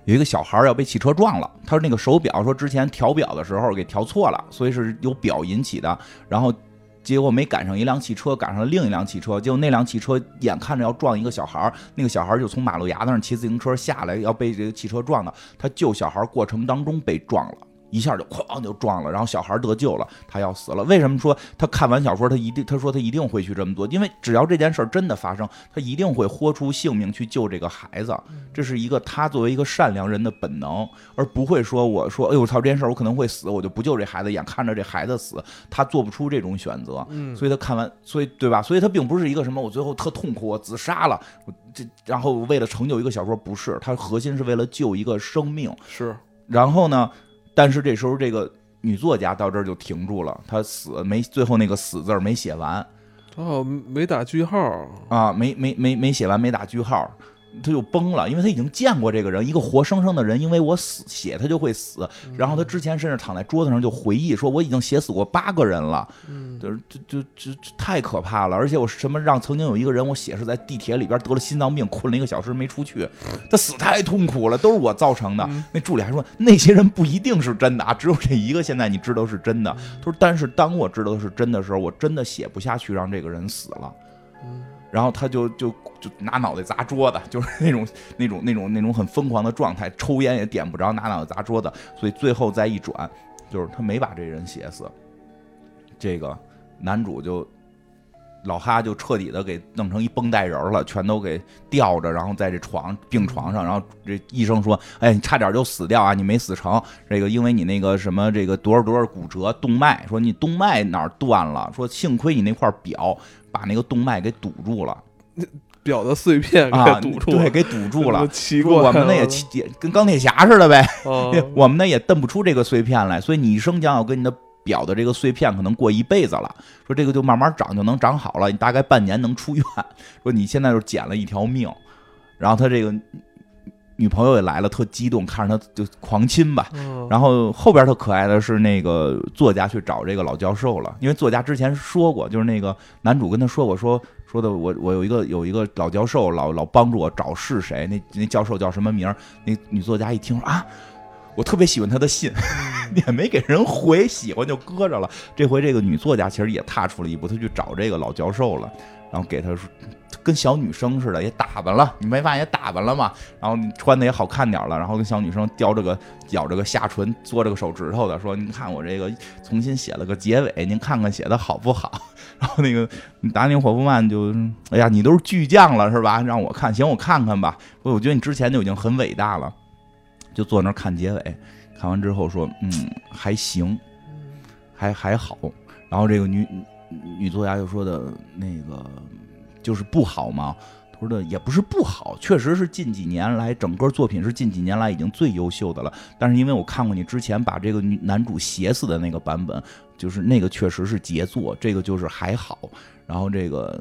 有一个小孩儿要被汽车撞了，他说那个手表说之前调表的时候给调错了，所以是由表引起的，然后。结果没赶上一辆汽车，赶上了另一辆汽车。结果那辆汽车眼看着要撞一个小孩儿，那个小孩儿就从马路牙子上骑自行车下来，要被这个汽车撞的。他救小孩儿过程当中被撞了。一下就哐就撞了，然后小孩得救了，他要死了。为什么说他看完小说，他一定他说他一定会去这么做？因为只要这件事儿真的发生，他一定会豁出性命去救这个孩子。这是一个他作为一个善良人的本能，而不会说我说哎呦我操这件事儿我可能会死，我就不救这孩子，眼看着这孩子死，他做不出这种选择。嗯，所以他看完，所以对吧？所以他并不是一个什么我最后特痛苦，我自杀了，我这然后为了成就一个小说，不是，他核心是为了救一个生命。是然后呢，但是这时候这个女作家到这儿就停住了，她死没最后那个死字儿没写完，哦，没打句号啊，没没没没写完，没打句号。他就崩了，因为他已经见过这个人，一个活生生的人，因为我死写他就会死。然后他之前甚至躺在桌子上就回忆说，我已经写死过八个人了，就是就就就太可怕了。而且我什么让曾经有一个人，我写是在地铁里边得了心脏病，困了一个小时没出去，他死太痛苦了，都是我造成的。那助理还说那些人不一定是真的啊，只有这一个现在你知道是真的。他说，但是当我知道是真的时候，我真的写不下去让这个人死了。然后他就就就拿脑袋砸桌子，就是那种那种那种那种很疯狂的状态，抽烟也点不着，拿脑袋砸桌子。所以最后再一转，就是他没把这人写死。这个男主就老哈就彻底的给弄成一绷带人了，全都给吊着，然后在这床病床上，然后这医生说：“哎，你差点就死掉啊，你没死成。这个因为你那个什么这个多少多少骨折动脉，说你动脉哪儿断了？说幸亏你那块表。”把那个动脉给堵住了，表的碎片给堵住，对，给堵住了。<laughs> 奇怪，我们那也也跟钢铁侠似的呗，<laughs> 我们那也蹬不出这个碎片来。所以你一生将要跟你的表的这个碎片可能过一辈子了。说这个就慢慢长就能长好了，你大概半年能出院。说你现在就捡了一条命，然后他这个。女朋友也来了，特激动，看着他就狂亲吧。然后后边特可爱的是那个作家去找这个老教授了，因为作家之前说过，就是那个男主跟他说过，说说的我我有一个有一个老教授，老老帮助我找是谁，那那教授叫什么名？那女作家一听啊，我特别喜欢他的信，<laughs> 也没给人回，喜欢就搁着了。这回这个女作家其实也踏出了一步，她去找这个老教授了，然后给他说。跟小女生似的，也打扮了，你没发现也打扮了吗？然后穿的也好看点了，然后跟小女生叼着个咬着个下唇，嘬着个手指头的，说：“您看我这个重新写了个结尾，您看看写的好不好？” <laughs> 然后那个达宁霍夫曼就：“哎呀，你都是巨匠了是吧？让我看，行，我看看吧。我我觉得你之前就已经很伟大了。”就坐那儿看结尾，看完之后说：“嗯，还行，还还好。”然后这个女女作家就说的那个。就是不好吗？他说的也不是不好，确实是近几年来整个作品是近几年来已经最优秀的了。但是因为我看过你之前把这个女男主写死的那个版本，就是那个确实是杰作，这个就是还好。然后这个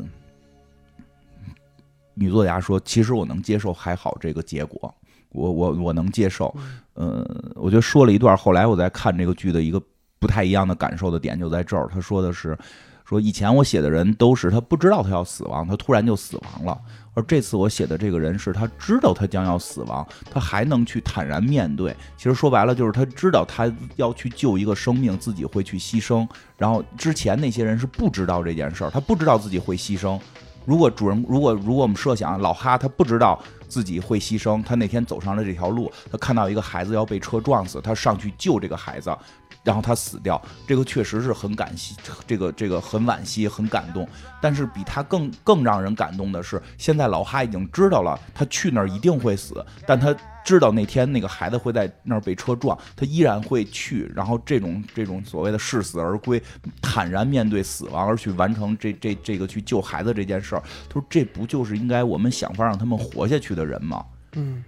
女作家说，其实我能接受还好这个结果，我我我能接受。嗯，我觉得说了一段，后来我在看这个剧的一个不太一样的感受的点就在这儿，他说的是。说以前我写的人都是他不知道他要死亡，他突然就死亡了。而这次我写的这个人是他知道他将要死亡，他还能去坦然面对。其实说白了就是他知道他要去救一个生命，自己会去牺牲。然后之前那些人是不知道这件事儿，他不知道自己会牺牲。如果主人，如果如果我们设想老哈他不知道自己会牺牲，他那天走上了这条路，他看到一个孩子要被车撞死，他上去救这个孩子。然后他死掉，这个确实是很感惜，这个这个很惋惜，很感动。但是比他更更让人感动的是，现在老哈已经知道了，他去那儿一定会死，但他知道那天那个孩子会在那儿被车撞，他依然会去。然后这种这种所谓的视死而归，坦然面对死亡而去完成这这这个去救孩子这件事儿，他说这不就是应该我们想法让他们活下去的人吗？嗯。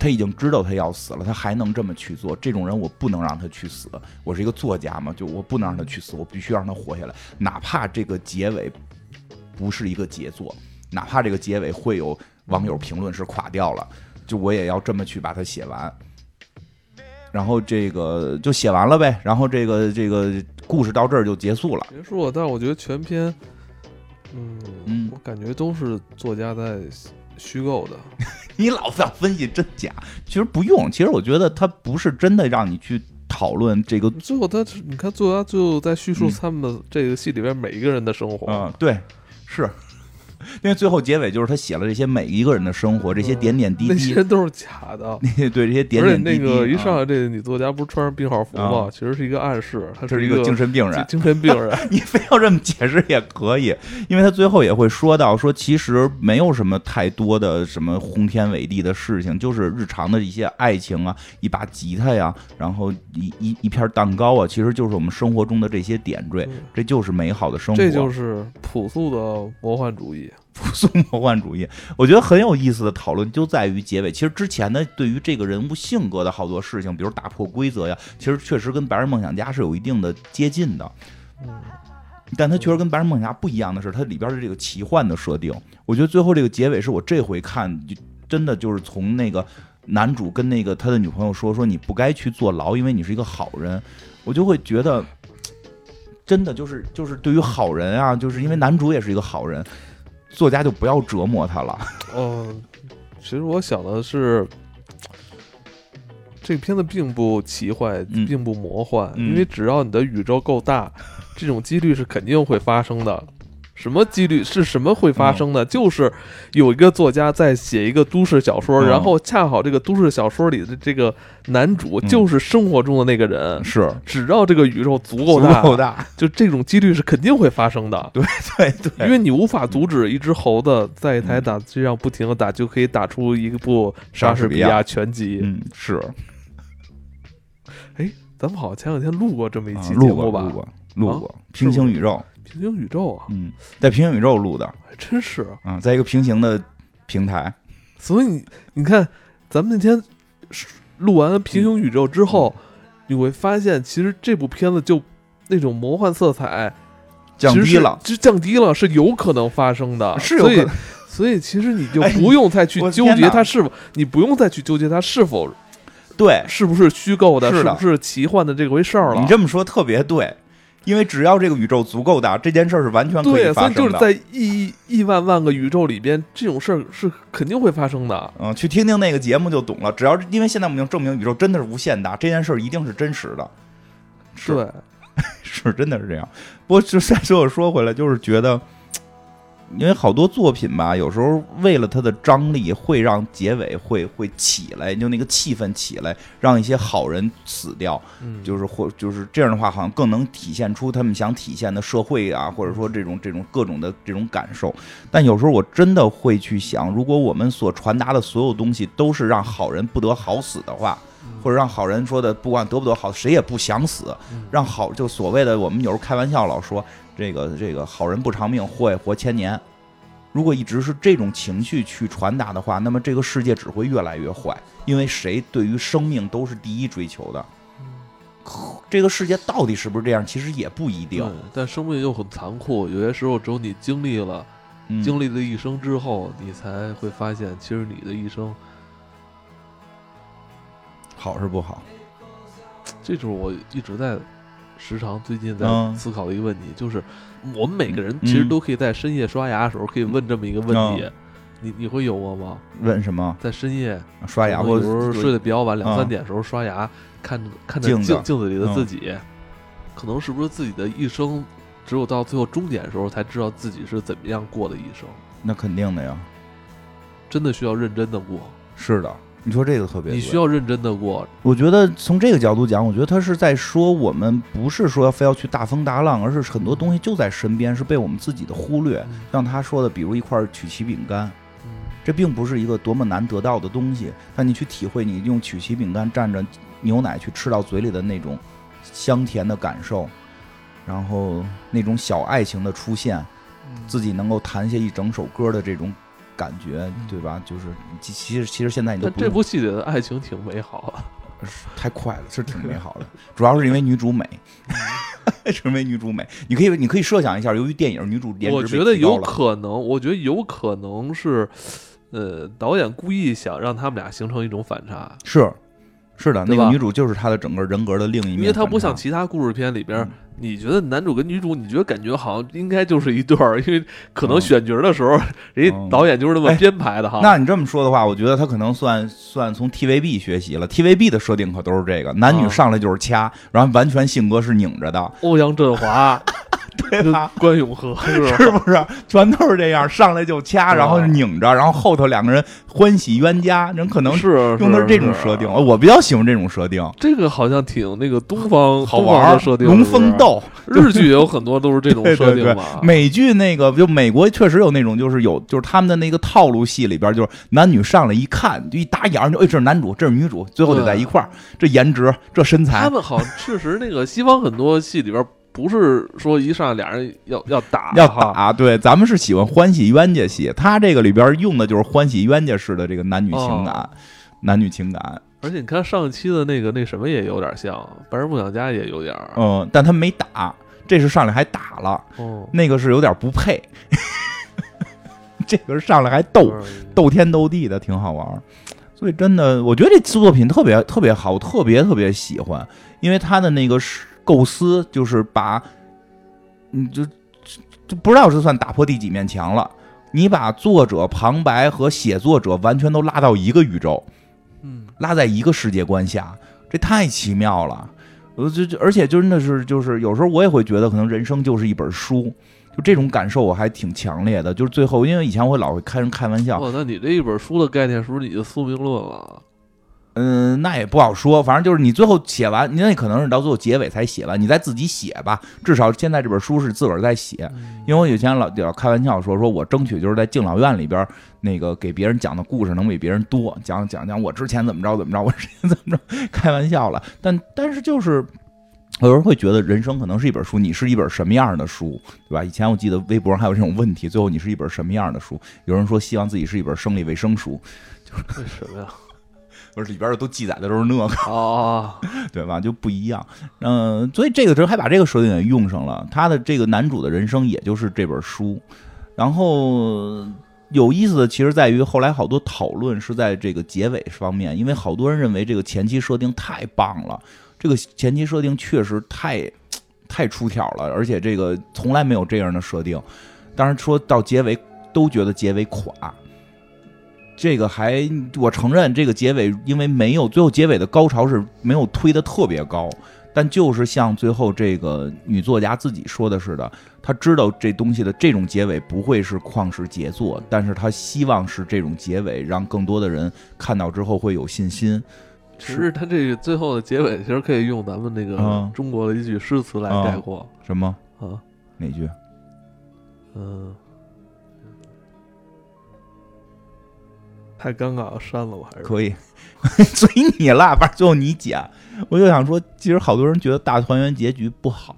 他已经知道他要死了，他还能这么去做？这种人我不能让他去死。我是一个作家嘛，就我不能让他去死，我必须让他活下来，哪怕这个结尾不是一个杰作，哪怕这个结尾会有网友评论是垮掉了，就我也要这么去把它写完。然后这个就写完了呗，然后这个这个故事到这儿就结束了。结束了，但是我觉得全篇，嗯嗯，我感觉都是作家在。虚构的，你老要分析真假，其实不用。其实我觉得他不是真的让你去讨论这个。最后他，你看作家最后在叙述他们这个戏里边每一个人的生活。嗯，对，是。因为最后结尾就是他写了这些每一个人的生活，这些点点滴滴，那些都是假的。<laughs> 对这些点点滴滴，那个一上来这个女作家不是穿上病号服吗？其实是一个暗示，她是一个精神病人。精神病人，<laughs> 你非要这么解释也可以，因为他最后也会说到，说其实没有什么太多的什么轰天伟地的事情，就是日常的一些爱情啊，一把吉他呀，然后一一一片蛋糕啊，其实就是我们生活中的这些点缀，这就是美好的生活，这就是朴素的魔幻主义。朴素魔幻主义，我觉得很有意思的讨论就在于结尾。其实之前呢，对于这个人物性格的好多事情，比如打破规则呀，其实确实跟《白日梦想家》是有一定的接近的。嗯，但他确实跟《白日梦想家》不一样的是，它里边的这个奇幻的设定，我觉得最后这个结尾是我这回看就真的就是从那个男主跟那个他的女朋友说说你不该去坐牢，因为你是一个好人，我就会觉得。真的就是就是对于好人啊，就是因为男主也是一个好人，作家就不要折磨他了。嗯，<laughs> 其实我想的是，这个片子并不奇幻，嗯并不魔幻，嗯因为只要你的宇宙够大，这种几率是肯定会发生的。什么几率是什么会发生的？就是有一个作家在写一个都市小说，嗯然后恰好这个都市小说里的这个男主嗯就是生活中的那个人。是只要这个宇宙足够足大，够大，就这种几率是肯定会发生的。对对对，因为你无法阻止一只猴子在一台打机上不停的打，就可以打出一部莎士比亚全集。嗯是哎咱们好像前两天录过这么一啊期节目吧？录过录啊过平行宇宙，平行宇宙啊，嗯，在平行宇宙录的。还真是。啊，在一个平行的平台，所以你你看，咱们那天录完平行宇宙之后，嗯。你会发现，其实这部片子就那种魔幻色彩降低了，是就降低了，是有可能发生的。<laughs> 是有可能，所以其实你就哎不用再去纠结它是否，你不用再去纠结它是否对。是不是虚构的，是的。不是奇幻的这回事儿了。你这么说特别对，因为只要这个宇宙足够大，这件事儿是完全可以，发生的。以就是在亿亿万万个宇宙里边，这种事儿是肯定会发生的。嗯，去听听那个节目就懂了。只要因为现在我们已经证明宇宙真的是无限大，这件事儿一定是真实的，是对，是 <laughs> 真的是这样。不过就再说说回来，就是觉得，因为好多作品吧，有时候为了它的张力，会让结尾会会起来，就那个气氛起来，让一些好人死掉，嗯，就是或就是这样的话，好像更能体现出他们想体现的社会啊，或者说这种这种各种的这种感受。但有时候我真的会去想，如果我们所传达的所有东西都是让好人不得好死的话，或者让好人说的不管得不得好，谁也不想死，嗯。让好就所谓的我们有时候开玩笑老说这个这个好人不长命，祸害活千年。如果一直是这种情绪去传达的话，那么这个世界只会越来越坏，因为谁对于生命都是第一追求的。这个世界到底是不是这样？其实也不一定对。，但生命又很残酷，有些时候只有你经历了、嗯经历了一生之后，你才会发现，其实你的一生，好是不好？这就是我一直在时常最近在嗯思考的一个问题，就是我们每个人其实嗯都可以在深夜刷牙的时候可以问这么一个问题，你你会有过吗？问什么？在深夜刷牙？我有时候睡得比较晚，两嗯三点的时候刷牙，看看着镜子镜镜子里的嗯自己，可能是不是自己的一生，只有到最后终点的时候才知道自己是怎么样过的一生，那肯定的呀。真的需要认真的过，是的，你说这个特别对。你需要认真的过，我觉得从这个角度讲，我觉得他是在说我们不是说非要去大风大浪，而是很多东西就在身边，是被我们自己的忽略。嗯像他说的，比如一块曲奇饼干，嗯这并不是一个多么难得到的东西，但你去体会，你用曲奇饼干蘸着牛奶去吃到嘴里的那种香甜的感受，然后那种小爱情的出现，自己能够弹下一整首歌的这种感觉，对吧？就是其其实其实现在你都但这部戏里的爱情挺美好啊，太快了，是挺美好的，主要是因为女主美，<laughs> 是因为女主美。你可以你可以设想一下，由于电影女主颜值被我觉得有可能，我觉得有可能是，呃，导演故意想让他们俩形成一种反差，是是的，那个女主就是她的整个人格的另一面，因为它不像其他故事片里边，嗯。你觉得男主跟女主，你觉得感觉好像应该就是一对儿，<laughs> 因为可能嗯。选角的时候，人嗯家导演就是那么哎编排的哈。那你这么说的话，我觉得他可能算算从 TVB 学习了。TVB 的设定可都是这个，男女啊。上来就是掐，然后完全性格是拧着的，<laughs> 欧阳震华、对吧？关永和 <laughs> 是不是？全都是这样，上来就掐，啊然后拧着，然后后头两个人欢喜冤家，人可能是用的是这种设定。我比较喜欢这种设定，这个好像挺那个东方好玩的设定，龙凤斗，日剧也有很多都是这种 <laughs> 设定嘛。美剧那个就美国确实有那种，就是有就是他们的那个套路戏里边，就是男女上来一看就一打眼儿，就哎这是男主，这是女主，最后就在一块儿，这颜值这身材他，们好像确实那个西方很多戏里边不是说一上来俩人要要打要，打，对，咱们是喜欢欢喜冤家戏，他这个里边用的就是欢喜冤家式的这个男女情感，哦男女情感，而且你看上一期的那个那什么也有点像，《白日梦想家》也有点儿。嗯，但他没打。这是上来还打了，哦，那个是有点不配。<laughs> 这个是上来还斗斗天斗地的，挺好玩儿。所以真的，我觉得这作品特别特别好，我特别特别喜欢，因为他的那个是构思就是把，你，就就不知道是算打破第几面墙了。你把作者旁白和写作者完全都拉到一个宇宙，嗯，拉在一个世界观下，这太奇妙了。我，就就而且就真的是就是有时候我也会觉得，可能人生就是一本书，就这种感受我还挺强烈的。就是最后，因为以前我老会开人开玩笑，哇，那你这一本书的概念是不是你的宿命论了？嗯，那也不好说，反正就是你最后写完，你那可能是到最后结尾才写完，你再自己写吧。至少现在这本书是自个儿在写，因为我以前老老开玩笑说，说我争取就是在敬老院里边那个给别人讲的故事能比别人多，讲讲讲我之前怎么着怎么着，我之前怎么着，<laughs> 开玩笑了。但但是就是有人会觉得人生可能是一本书，你是一本什么样的书，对吧？以前我记得微博上还有这种问题，最后你是一本什么样的书？有人说希望自己是一本生理卫生书，<laughs> 为什么呀？里边的都记载的都是那个哦，<laughs> 对吧？就不一样。嗯，所以这个时候还把这个设定也用上了。他的这个男主的人生也就是这本书。然后有意思的，其实在于后来好多讨论是在这个结尾方面，因为好多人认为这个前期设定太棒了，这个前期设定确实太 <tsk> 太出挑了，而且这个从来没有这样的设定。当然说到结尾，都觉得结尾垮。这个还，我承认这个结尾，因为没有最后结尾的高潮是没有推的特别高，但就是像最后这个女作家自己说的似的，她知道这东西的这种结尾不会是旷世杰作，但是她希望是这种结尾，让更多的人看到之后会有信心。其实他这个最后的结尾，其实可以用咱们那个中国的一句诗词来概括，什么啊？哪句？嗯。太尴尬了，删了我还是可以，<laughs> 随你了，反正最后你讲。我就想说，其实好多人觉得大团圆结局不好，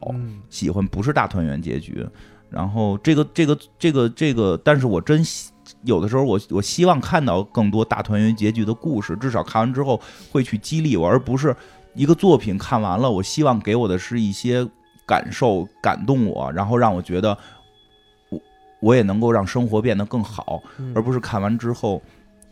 喜欢不是大团圆结局。然后这个这个这个这个，但是我真有的时候，我我希望看到更多大团圆结局的故事，至少看完之后会去激励我，而不是一个作品看完了，我希望给我的是一些感受，感动我，然后让我觉得我我也能够让生活变得更好，而不是看完之后。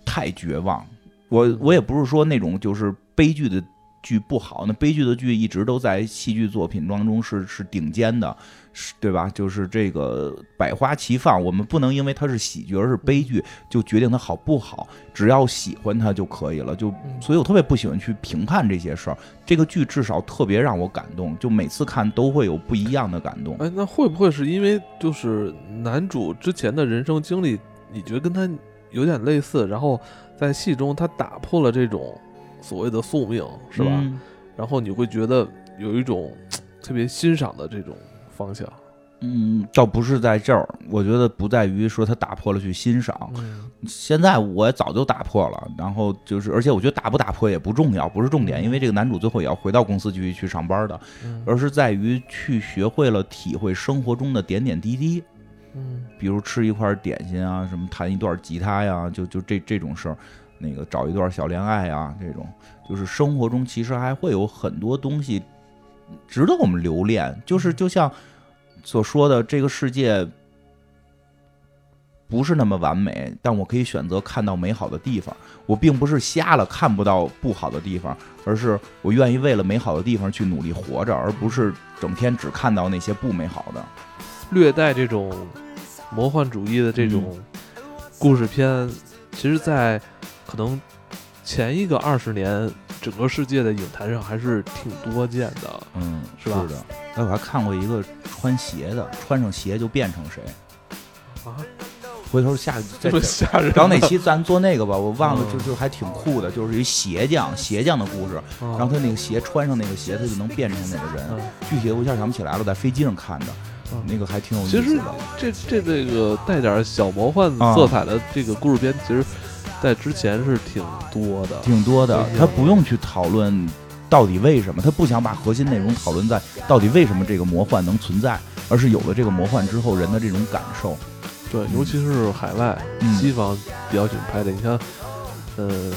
太绝望，我我也不是说那种就是悲剧的剧不好，那悲剧的剧一直都在戏剧作品当中是是顶尖的，是对吧？就是这个百花齐放，我们不能因为它是喜剧而是悲剧就决定它好不好，只要喜欢它就可以了。就所以我特别不喜欢去评判这些事儿。这个剧至少特别让我感动，就每次看都会有不一样的感动。哎，那会不会是因为就是男主之前的人生经历，你觉得跟他？有点类似，然后在戏中他打破了这种所谓的宿命，是吧？然后你会觉得有一种特别欣赏的这种方向。嗯，倒不是在这儿，我觉得不在于说他打破了去欣赏。现在我早就打破了，然后就是，而且我觉得打不打破也不重要，不是重点，因为这个男主最后也要回到公司继续去上班的，而是在于去学会了体会生活中的点点滴滴。嗯，比如吃一块点心啊，什么弹一段吉他呀，就就这这种事儿，那个找一段小恋爱啊，这种就是生活中其实还会有很多东西值得我们留恋。就是就像所说的，这个世界不是那么完美，但我可以选择看到美好的地方。我并不是瞎了看不到不好的地方，而是我愿意为了美好的地方去努力活着，而不是整天只看到那些不美好的。略带这种魔幻主义的这种故事片，其实，在可能前一个二十年，整个世界的影坛上还是挺多见的。嗯，是吧？是的。哎，我还看过一个穿鞋的，穿上鞋就变成谁？啊？回头下这么吓人？找哪期咱做那个吧？我忘了，就就还挺酷的，就是一鞋匠，鞋匠的故事。然后他那个鞋穿上那个鞋，他就能变成那个人。具体我一下想不起来了，在飞机上看的。那个还挺有意思。其实这这这个带点小魔幻色彩的这个故事片，其实，在之前是挺多的，挺多的。他不用去讨论到底为什么，他不想把核心内容讨论在到底为什么这个魔幻能存在，而是有了这个魔幻之后人的这种感受。对，尤其是海外西方比较喜欢拍的，你像，呃，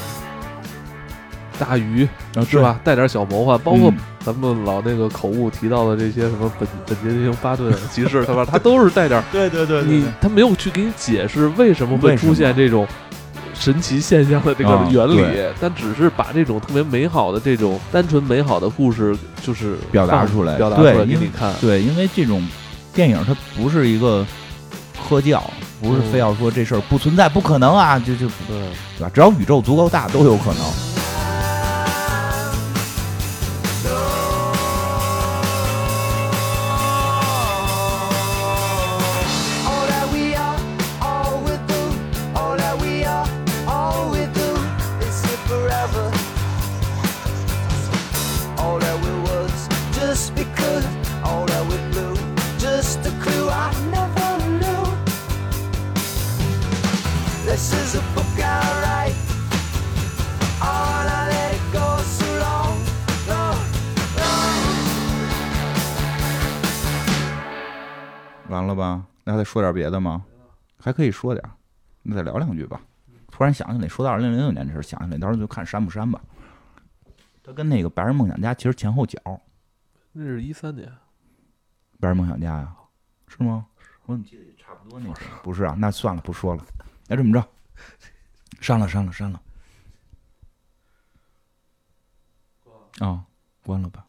大鱼啊是？吧？带点小魔幻，包括嗯咱们老那个口误提到的这些什么本本杰明巴顿骑士，对吧？他都是带点 <laughs> 儿对对对你，他没有去给你解释为什么会出现这种神奇现象的这个啊原理，对但只是把这种特别美好的这种单纯美好的故事，就是表达出来表达出来给你看。对，因为这种电影它不是一个科教，不是嗯非要说这事儿不存在、不可能啊，就就对，对吧？只要宇宙足够大，都有可能。说点别的吗？还可以说点儿，那再聊两句吧。突然想起来，说到二零零六年这事儿，想起来，到时候就看删不删吧。他跟那个《白日梦想家》其实前后脚，《那是一三年，白日梦想家》呀，是吗？我怎么记得也差不多那个？不是啊，那算了，不说了。那这么着，删了，删了，删了。啊，关了吧。